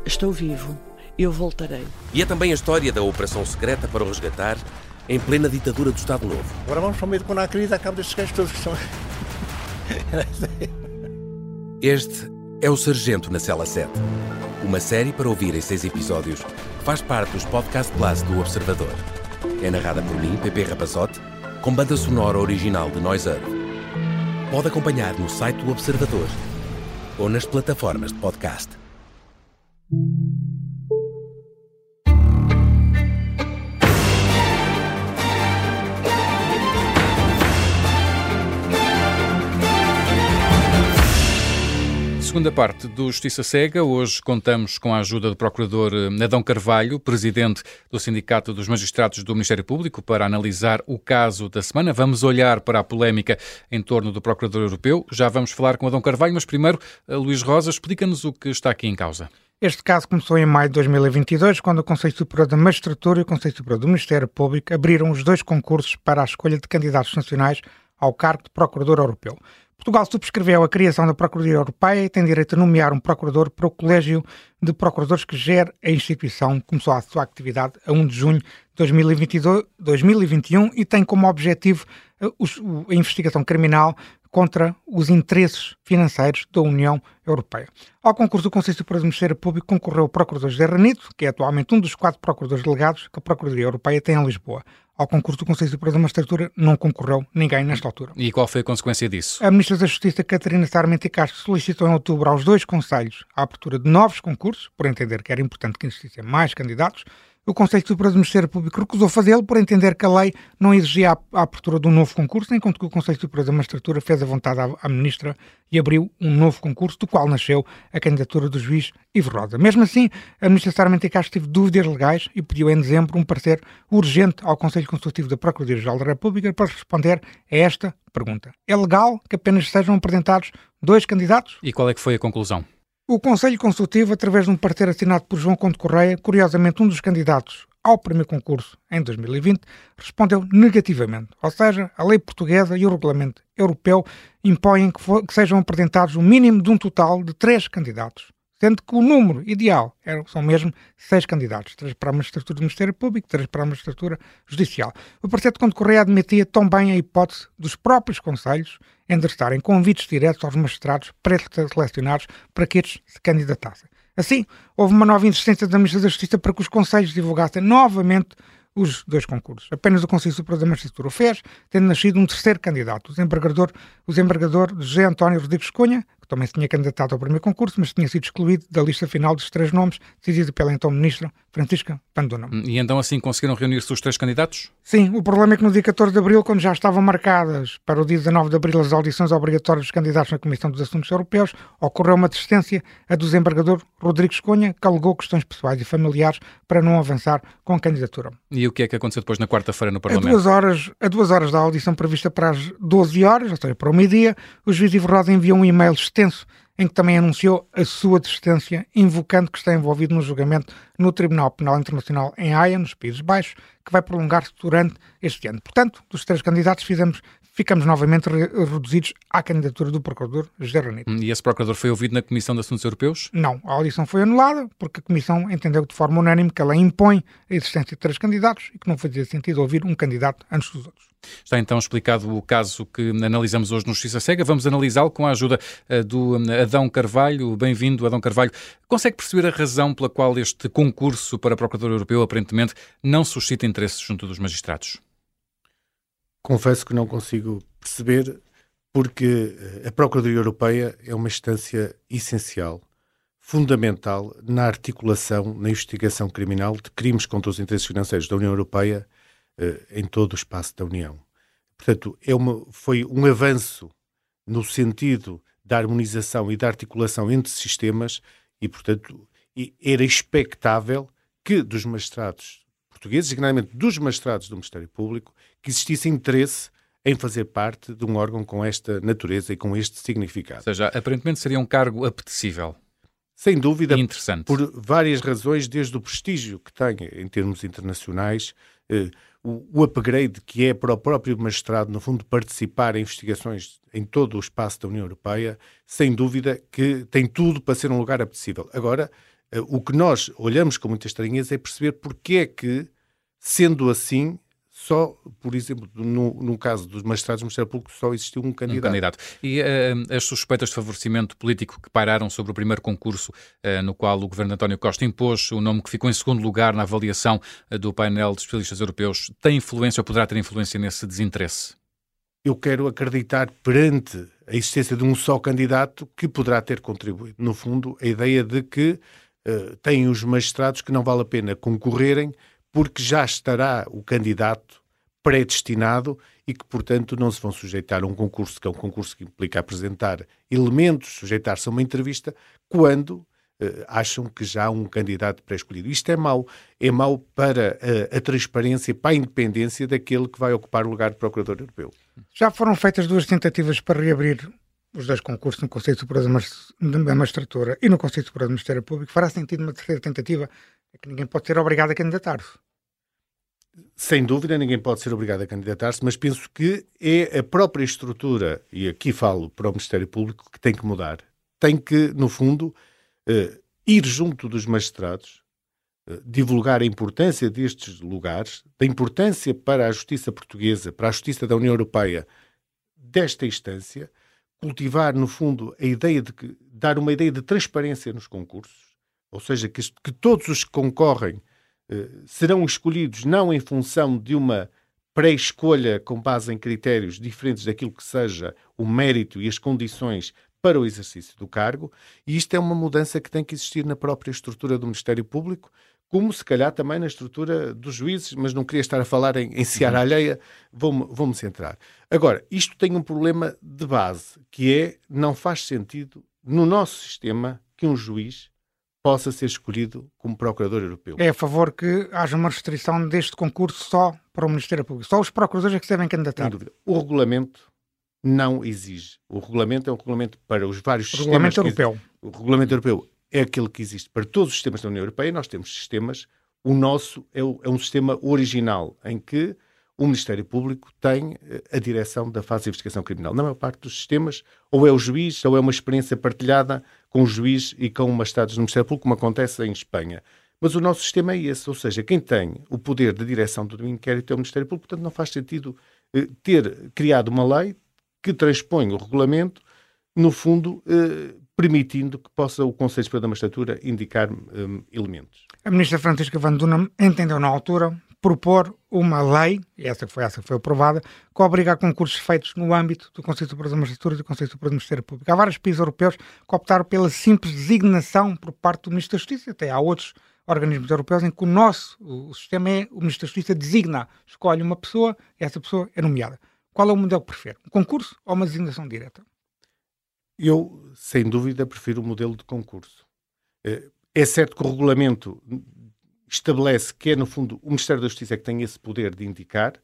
F: estou vivo. Eu voltarei.
E: E é também a história da operação secreta para o resgatar em plena ditadura do Estado Novo.
D: Agora vamos para o meio de quando há querida, acabo destes gajos todos que são...
E: Este é o Sargento na Cela 7. Uma série para ouvir em seis episódios que faz parte dos Podcast Plus do Observador. É narrada por mim, Pepe Rapazote, com banda sonora original de Noise Earth. Pode acompanhar no site do Observador ou nas plataformas de podcast.
A: Segunda parte do Justiça Cega. Hoje contamos com a ajuda do Procurador eh, Adão Carvalho, presidente do Sindicato dos Magistrados do Ministério Público, para analisar o caso da semana. Vamos olhar para a polémica em torno do Procurador Europeu. Já vamos falar com Adão Carvalho, mas primeiro, eh, Luís Rosa, explica-nos o que está aqui em causa.
B: Este caso começou em maio de 2022, quando o Conselho Superior da Magistratura e o Conselho Superior do Ministério Público abriram os dois concursos para a escolha de candidatos nacionais ao cargo de Procurador Europeu. Portugal subscreveu a criação da Procuradoria Europeia e tem direito a nomear um procurador para o Colégio de Procuradores que gera a instituição. Começou a sua atividade a 1 de junho de 2022, 2021 e tem como objetivo a, eh, a investigação criminal contra os interesses financeiros da União Europeia. Ao concurso do Conselho Superior do Ministério Público concorreu o Procurador José Ranito, que é atualmente um dos quatro procuradores delegados que a Procuradoria Europeia tem em Lisboa. Ao concurso do Conselho Superior da Magistratura não concorreu ninguém nesta altura.
A: E qual foi a consequência disso?
B: A Ministra da Justiça, Catarina Sarmento e Castro, solicitou em outubro aos dois conselhos a abertura de novos concursos, por entender que era importante que existissem mais candidatos, o Conselho Superior do Ministério Público recusou fazê-lo por entender que a lei não exigia a, abertura de um novo concurso, enquanto que o Conselho Superior da Magistratura fez a vontade à, à Ministra e abriu um novo concurso, do qual nasceu a candidatura do juiz Ivo Rosa. Mesmo assim, a Ministra Sarmento Castro teve dúvidas legais e pediu em dezembro um parecer urgente ao Conselho Consultivo da Procuradoria-Geral da República para responder a esta pergunta. É legal que apenas sejam apresentados dois candidatos?
A: E qual é que foi a conclusão?
B: O Conselho Consultivo, através de um parecer assinado por João Conde Correia, curiosamente um dos candidatos ao primeiro concurso em 2020, respondeu negativamente. Ou seja, a lei portuguesa e o regulamento europeu impõem que, for, que sejam apresentados o mínimo de um total de três candidatos sendo que o número ideal eram, são mesmo seis candidatos, três para a magistratura do Ministério Público, três para a magistratura judicial. O Partido Conde Correia admitia também a hipótese dos próprios conselhos endereçarem convites diretos aos magistrados pré-selecionados para que estes se candidatassem. Assim, houve uma nova insistência da Ministra da Justiça para que os conselhos divulgassem novamente os dois concursos. Apenas o Conselho Superior da Magistratura o fez, tendo nascido um terceiro candidato, o desembargador, o desembargador José António Rodrigues Cunha, também se tinha candidatado ao primeiro concurso, mas tinha sido excluído da lista final dos três nomes, decidida pela então ministra Francisca Panduna.
A: E então assim conseguiram reunir-se os três candidatos?
B: Sim, o problema é que no dia 14 de abril, quando já estavam marcadas para o dia 19 de abril as audições obrigatórias dos candidatos na Comissão dos Assuntos Europeus, ocorreu uma desistência a do desembargador Rodrigues Cunha, que alegou questões pessoais e familiares para não avançar com a candidatura.
A: E o que é que aconteceu depois na quarta-feira no Parlamento?
B: A duas, horas, a duas horas da audição prevista para as 12 horas, ou seja, para o meio-dia, o juiz Ivo Rosa enviou um e-mail extenso em que também anunciou a sua desistência, invocando que está envolvido no julgamento no Tribunal Penal Internacional em Haia, nos Países Baixos, que vai prolongar-se durante este ano. Portanto, dos três candidatos, fizemos ficamos novamente re reduzidos à candidatura do Procurador José Ranito.
A: E esse Procurador foi ouvido na Comissão de Assuntos Europeus?
B: Não, a audição foi anulada porque a Comissão entendeu de forma unânime que ela impõe a existência de três candidatos e que não fazia sentido ouvir um candidato antes dos outros.
A: Está então explicado o caso que analisamos hoje no Justiça Cega. Vamos analisá-lo com a ajuda uh, do uh, Adão Carvalho. Bem-vindo, Adão Carvalho. Consegue perceber a razão pela qual este concurso para Procurador Europeu aparentemente não suscita interesse junto dos magistrados?
G: Confesso que não consigo perceber, porque eh, a Procuradoria Europeia é uma instância essencial, fundamental na articulação, na investigação criminal de crimes contra os interesses financeiros da União Europeia eh, em todo o espaço da União. Portanto, é uma, foi um avanço no sentido da harmonização e da articulação entre sistemas e, portanto, era expectável que dos magistrados portugueses, designadamente dos magistrados do Ministério Público, que existisse interesse em fazer parte de um órgão com esta natureza e com este significado.
A: Ou seja, aparentemente seria um cargo apetecível.
G: Sem dúvida,
A: interessante.
G: por várias razões, desde o prestígio que tem em termos internacionais, eh, o, o upgrade que é para o próprio magistrado, no fundo, participar em investigações em todo o espaço da União Europeia, sem dúvida que tem tudo para ser um lugar apetecível. Agora, eh, o que nós olhamos com muita estranheza é perceber porque é que, sendo assim, só, por exemplo, no, no caso dos magistrados do Ministério Público, só existiu um candidato.
A: Um candidato. E uh, as suspeitas de favorecimento político que pairaram sobre o primeiro concurso, uh, no qual o governo António Costa impôs o nome que ficou em segundo lugar na avaliação uh, do painel de especialistas europeus, tem influência ou poderá ter influência nesse desinteresse?
G: Eu quero acreditar perante a existência de um só candidato que poderá ter contribuído. No fundo, a ideia de que têm os magistrados que não vale a pena concorrerem porque já estará o candidato predestinado e que, portanto, não se vão sujeitar a um concurso, que é um concurso que implica apresentar elementos, sujeitar-se a uma entrevista, quando uh, acham que já há um candidato pré-escolhido. Isto é mau. É mau para uh, a transparência, para a independência daquele que vai ocupar o lugar de Procurador Europeu.
B: Já foram feitas duas tentativas para reabrir os dois concursos no Conselho Superior da Magistratura e no Conselho Superior do Ministério Público. Fará sentido uma terceira tentativa é que ninguém pode ser obrigado a candidatar-se.
G: Sem dúvida, ninguém pode ser obrigado a candidatar-se, mas penso que é a própria estrutura, e aqui falo para o Ministério Público, que tem que mudar. Tem que, no fundo, uh, ir junto dos magistrados, uh, divulgar a importância destes lugares, da importância para a justiça portuguesa, para a justiça da União Europeia, desta instância, cultivar, no fundo, a ideia de que, dar uma ideia de transparência nos concursos, ou seja, que, que todos os que concorrem eh, serão escolhidos não em função de uma pré-escolha com base em critérios diferentes daquilo que seja o mérito e as condições para o exercício do cargo, e isto é uma mudança que tem que existir na própria estrutura do Ministério Público, como se calhar também na estrutura dos juízes, mas não queria estar a falar em, em seara uhum. alheia, vou-me vou centrar. Agora, isto tem um problema de base, que é, não faz sentido, no nosso sistema, que um juiz possa ser escolhido como Procurador Europeu.
B: É a favor que haja uma restrição deste concurso só para o Ministério Público. Só os procuradores é que se devem candidatar. Sem dúvida.
G: O regulamento não exige. O regulamento é um regulamento para os vários
B: o sistemas. Regulamento europeu.
G: O regulamento europeu é aquele que existe para todos os sistemas da União Europeia. Nós temos sistemas. O nosso é, é um sistema original em que o Ministério Público tem eh, a direção da fase de investigação criminal. Na maior parte dos sistemas, ou é o juiz, ou é uma experiência partilhada com o juiz e com magistrados do Ministério Público, como acontece em Espanha. Mas o nosso sistema é esse, ou seja, quem tem o poder de direção do inquérito é o Ministério Público, portanto não faz sentido eh, ter criado uma lei que transpõe o regulamento, no fundo, eh, permitindo que possa o Conselho Superior da Magistratura indicar eh, elementos.
B: A ministra Francisca Van Dunham entendeu na altura propor uma lei, essa foi essa que foi aprovada, que obriga a concursos feitos no âmbito do Conselho Superior da Magistratura e do Conselho Superior do Ministério Público. Há vários países europeus que optaram pela simples designação por parte do Ministro da Justiça, até há outros organismos europeus em que o nosso o sistema é o Ministro da Justiça designa, escolhe uma pessoa e essa pessoa é nomeada. Qual é o modelo que prefere? Um concurso ou uma designação direta?
G: Eu, sem dúvida, prefiro o modelo de concurso. Eh, é certo que o regulamento estabelece que é, no fundo, o Ministério da Justiça que tem esse poder de indicar,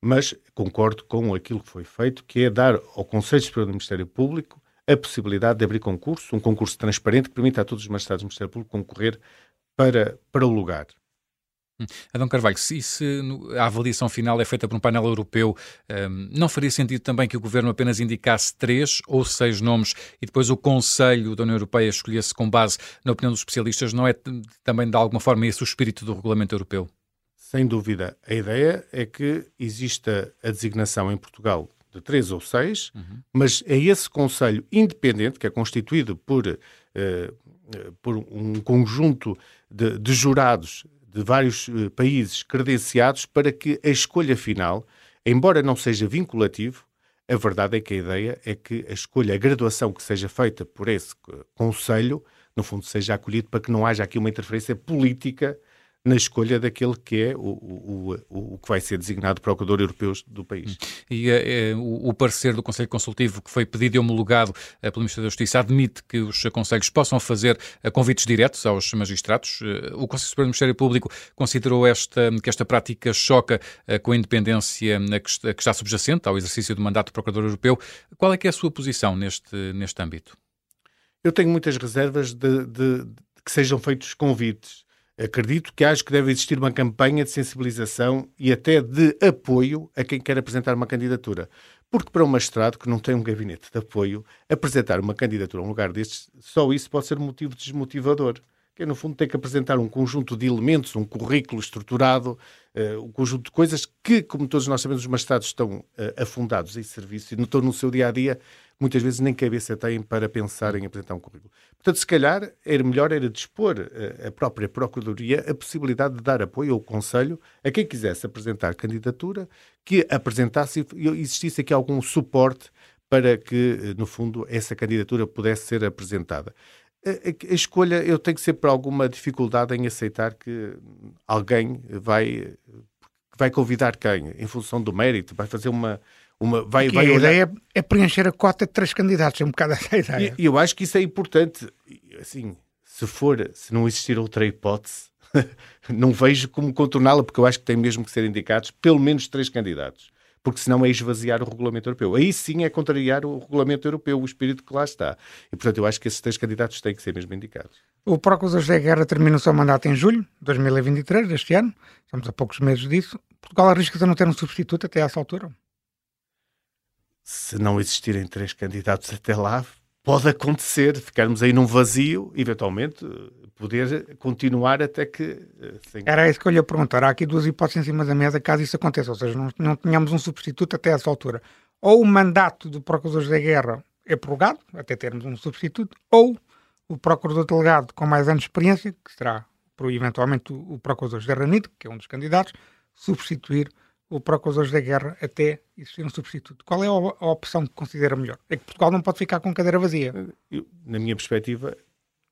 G: mas concordo com aquilo que foi feito, que é dar ao Conselho Superior do Ministério Público a possibilidade de abrir concurso, um concurso transparente que permita a todos os magistrados do Ministério Público concorrer para, para o lugar.
A: Adão Carvalho, se, se a avaliação final é feita por um painel europeu, um, não faria sentido também que o Governo apenas indicasse três ou seis nomes e depois o Conselho da União Europeia escolhesse com base na opinião dos especialistas? Não é também de alguma forma esse o espírito do regulamento europeu?
G: Sem dúvida. A ideia é que exista a designação em Portugal de três ou seis, uhum. mas é esse Conselho independente, que é constituído por, uh, por um conjunto de, de jurados de vários uh, países credenciados para que a escolha final, embora não seja vinculativo, a verdade é que a ideia é que a escolha, a graduação que seja feita por esse Conselho, no fundo, seja acolhido para que não haja aqui uma interferência política na escolha daquele que é o, o, o, o que vai ser designado Procurador Europeu do país.
A: E é, o, parecer do Conselho Consultivo, que foi pedido e homologado pelo Ministro da Justiça, admite que os conselhos possam fazer convites diretos aos magistrados. O Conselho Superior do Ministério Público considerou esta, que esta prática choca com a independência que está subjacente ao exercício do mandato do Procurador Europeu. Qual é que é a sua posição neste, neste âmbito?
G: Eu tenho muitas reservas de, de, de que sejam feitos convites Acredito que acho que deve existir uma campanha de sensibilização e até de apoio a quem quer apresentar uma candidatura. Porque para um magistrado que não tem um gabinete de apoio, apresentar uma candidatura a um lugar destes, só isso pode ser um motivo desmotivador. Que no fundo, tem que apresentar um conjunto de elementos, um currículo estruturado, uh, um conjunto de coisas que, como todos nós sabemos, os magistrados estão uh, afundados em serviço e não estão no seu dia a dia muitas vezes nem cabeça têm para pensar em apresentar um currículo. Portanto, se calhar, era melhor era dispor a, eh, a própria Procuradoria a possibilidade de dar apoio ao Conselho a quem quisesse apresentar candidatura, que apresentasse e existisse aqui algum suporte para que, eh, no fundo, essa candidatura pudesse ser apresentada. A, a, escolha, eu tenho sempre alguma dificuldade em aceitar que alguém vai, vai convidar quem? Em função do mérito, vai fazer uma, uma, vai, vai
B: a olhar... ideia é preencher a cota de três candidatos, é um bocado essa ideia.
G: E eu acho que isso é importante. Assim, se for, se não existir outra hipótese, não vejo como contorná-la, porque eu acho que tem mesmo que ser indicados pelo menos três candidatos. Porque senão é esvaziar o regulamento europeu. Aí sim é contrariar o regulamento europeu, o espírito que lá está. E portanto eu acho que esses três candidatos têm que ser mesmo indicados.
B: O Procurador José Guerra termina o seu mandato em julho de 2023, deste ano. Estamos a poucos meses disso. Portugal arrisca-se a não ter um substituto até essa altura?
G: Se não existirem três candidatos até lá, pode acontecer, ficarmos aí num vazio, eventualmente poder continuar até que.
B: Sim. Era isso que eu lhe ia perguntar. Há aqui duas hipóteses em cima da mesa caso isso aconteça, ou seja, não, não tenhamos um substituto até essa altura. Ou o mandato do Procurador da Guerra é prorrogado, até termos um substituto, ou o Procurador Delegado com mais anos de experiência, que será eventualmente o Procurador José Ranito, que é um dos candidatos, substituir o Procurador da Guerra até existir um substituto. Qual é a, opção que considera melhor? É que Portugal não pode ficar com cadeira vazia.
G: Eu, na minha perspectiva,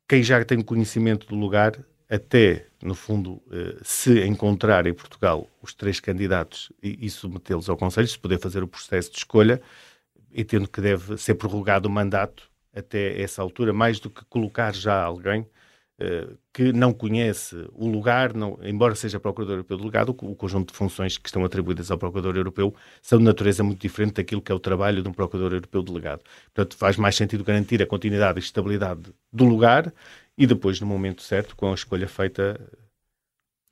G: quem já tem conhecimento do lugar, até, no fundo, eh, se encontrar em Portugal os três candidatos e, e submetê-los ao Conselho, se poder fazer o processo de escolha, entendo que deve ser prorrogado o mandato até essa altura, mais do que colocar já alguém que não conhece o lugar, não, embora seja Procurador Europeu Delegado, o, conjunto de funções que estão atribuídas ao Procurador Europeu são de natureza muito diferente daquilo que é o trabalho de um Procurador Europeu Delegado. Portanto, faz mais sentido garantir a continuidade e estabilidade do lugar e depois, no momento certo, com a escolha feita.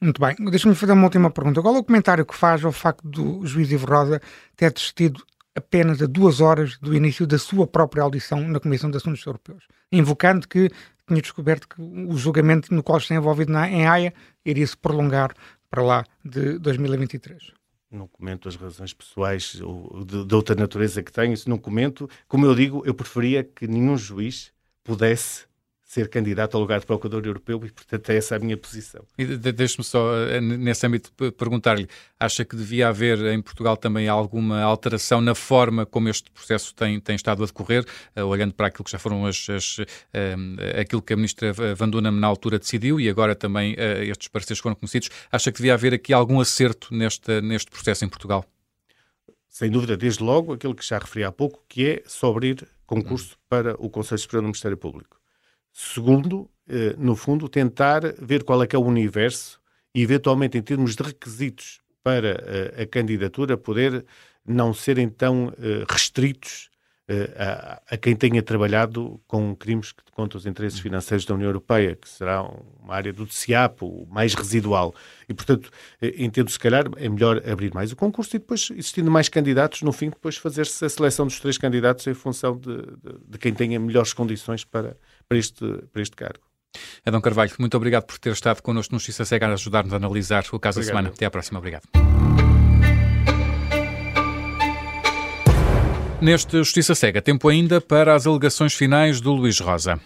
B: Muito bem. Deixa-me fazer uma última pergunta. Qual é o comentário que faz ao facto do juiz Ivo Rosa ter assistido apenas a duas horas do início da sua própria audição na Comissão de Assuntos Europeus, invocando que tinha descoberto que o julgamento no qual está envolvido na, em Haia iria se prolongar para lá de 2023.
G: Não comento as razões pessoais ou de, de outra natureza que tenho, isso não comento. Como eu digo, eu preferia que nenhum juiz pudesse ser candidato ao lugar de Procurador Europeu e, portanto, é essa a minha posição.
A: E deixe-me só, eh, nesse âmbito, perguntar-lhe, acha que devia haver em Portugal também alguma alteração na forma como este processo tem, tem estado a decorrer, uh, olhando para aquilo que já foram as, as uh, aquilo que a Ministra Van Dunham na altura decidiu e agora também estes pareceres foram conhecidos, acha que devia haver aqui algum acerto neste, neste processo em Portugal?
G: Sem dúvida, desde logo, aquilo que já referi há pouco, que é só abrir concurso hum. para o Conselho Superior do Ministério Público. Segundo, eh, no fundo, tentar ver qual é que é o universo e, eventualmente, em termos de requisitos para eh, a candidatura, poder não serem tão eh, restritos a, quem tenha trabalhado com crimes contra os interesses financeiros da União Europeia, que será uma área do CIAPO mais residual. E, portanto, entendo se calhar é melhor abrir mais o concurso e depois, existindo mais candidatos, no fim, depois fazer-se a seleção dos três candidatos em função de, de, de quem tenha melhores condições para, para este, para este cargo.
A: Adão Carvalho, muito obrigado por ter estado connosco no Justiça Cega a ajudar-nos a analisar o caso obrigado. da semana. Até à próxima. Obrigado. Neste Justiça Cega, tempo ainda para as alegações finais do Luís Rosa.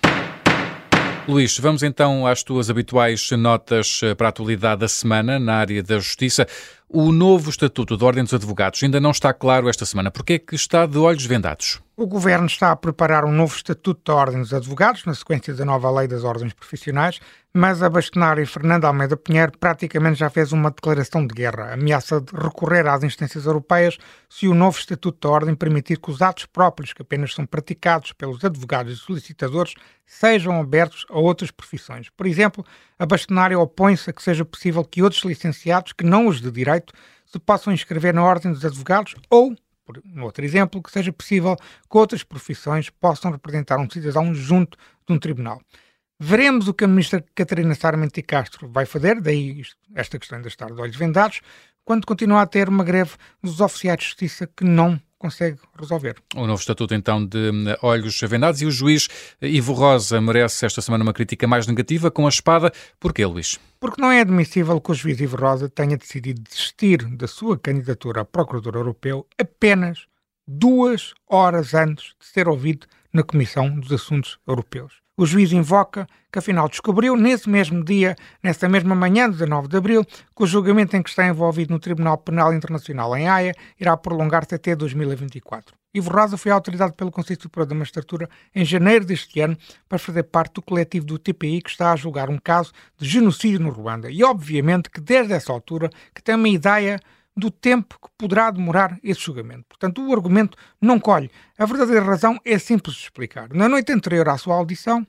A: Luís, vamos então às tuas habituais notas para a atualidade da semana na área da Justiça. O novo Estatuto da Ordem dos Advogados ainda não está claro esta semana. Porquê é que está de olhos vendados?
B: O Governo está a preparar um novo Estatuto da Ordem dos Advogados, na sequência da nova Lei das Ordens Profissionais, mas a bastonária Fernanda Almeida Pinheiro praticamente já fez uma declaração de guerra, ameaça de recorrer às instâncias europeias se o novo Estatuto da Ordem permitir que os atos próprios que apenas são praticados pelos advogados e solicitadores sejam abertos a outras profissões. Por exemplo, a bastonária opõe-se a que seja possível que outros licenciados, que não os de direito, se possam inscrever na Ordem dos Advogados ou um outro exemplo, que seja possível que outras profissões possam representar um cidadão junto de um tribunal. Veremos o que a ministra Catarina Sarmenti Castro vai fazer, daí esta questão de estar de olhos vendados, quando continuar a ter uma greve dos oficiais de justiça que não consegue resolver.
A: O novo estatuto, então, de hum, olhos vendados e o juiz Ivo Rosa merece esta semana uma crítica mais negativa com a espada. Porquê, Luís?
B: Porque não é admissível que o juiz Ivo Rosa tenha decidido desistir da sua candidatura a Procurador Europeu apenas duas horas antes de ser ouvido na Comissão dos Assuntos Europeus. O juiz invoca que afinal descobriu, nesse mesmo dia, nessa mesma manhã de 19 de abril, que o julgamento em que está envolvido no Tribunal Penal Internacional em Haia irá prolongar-se até 2024. Ivo Rosa foi autorizado pelo Conselho Superior da Magistratura em janeiro deste ano para fazer parte do coletivo do TPI que está a julgar um caso de genocídio no Ruanda. E obviamente que desde essa altura que tem uma ideia do tempo que poderá demorar esse julgamento. Portanto, o argumento não colhe. A verdadeira razão é simples de explicar. Na noite anterior à sua audição,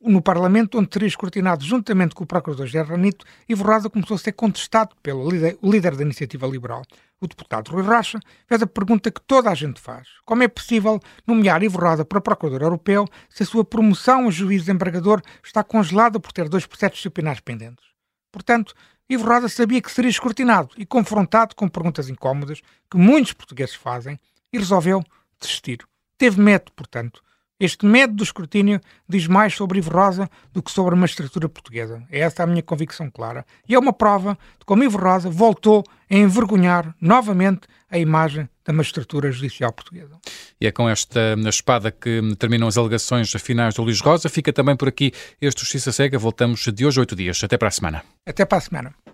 B: no Parlamento, onde teria escrutinado juntamente com o Procurador-Geral Ranito, Ivo Rosa começou a ser contestado pelo líder, líder, da Iniciativa Liberal, o deputado Rui Rocha, fez a pergunta que toda a gente faz. Como é possível nomear Ivo Rosa para Procurador Europeu se a sua promoção a juiz desembargador está congelada por ter dois processos disciplinares pendentes? Portanto, Ivo Rosa sabia que seria escrutinado e confrontado com perguntas incómodas que muitos portugueses fazem e resolveu desistir. Teve medo, portanto. Este medo do escrutínio diz mais sobre Ivo Rosa do que sobre a magistratura portuguesa. É essa a minha convicção clara. E é uma prova de como Ivo Rosa voltou a envergonhar novamente a imagem da magistratura judicial portuguesa.
A: E é com esta espada que terminam as alegações finais do Luís Rosa. Fica também por aqui este Justiça Cega. Voltamos de hoje a oito dias. Até para a semana.
B: Até para a semana.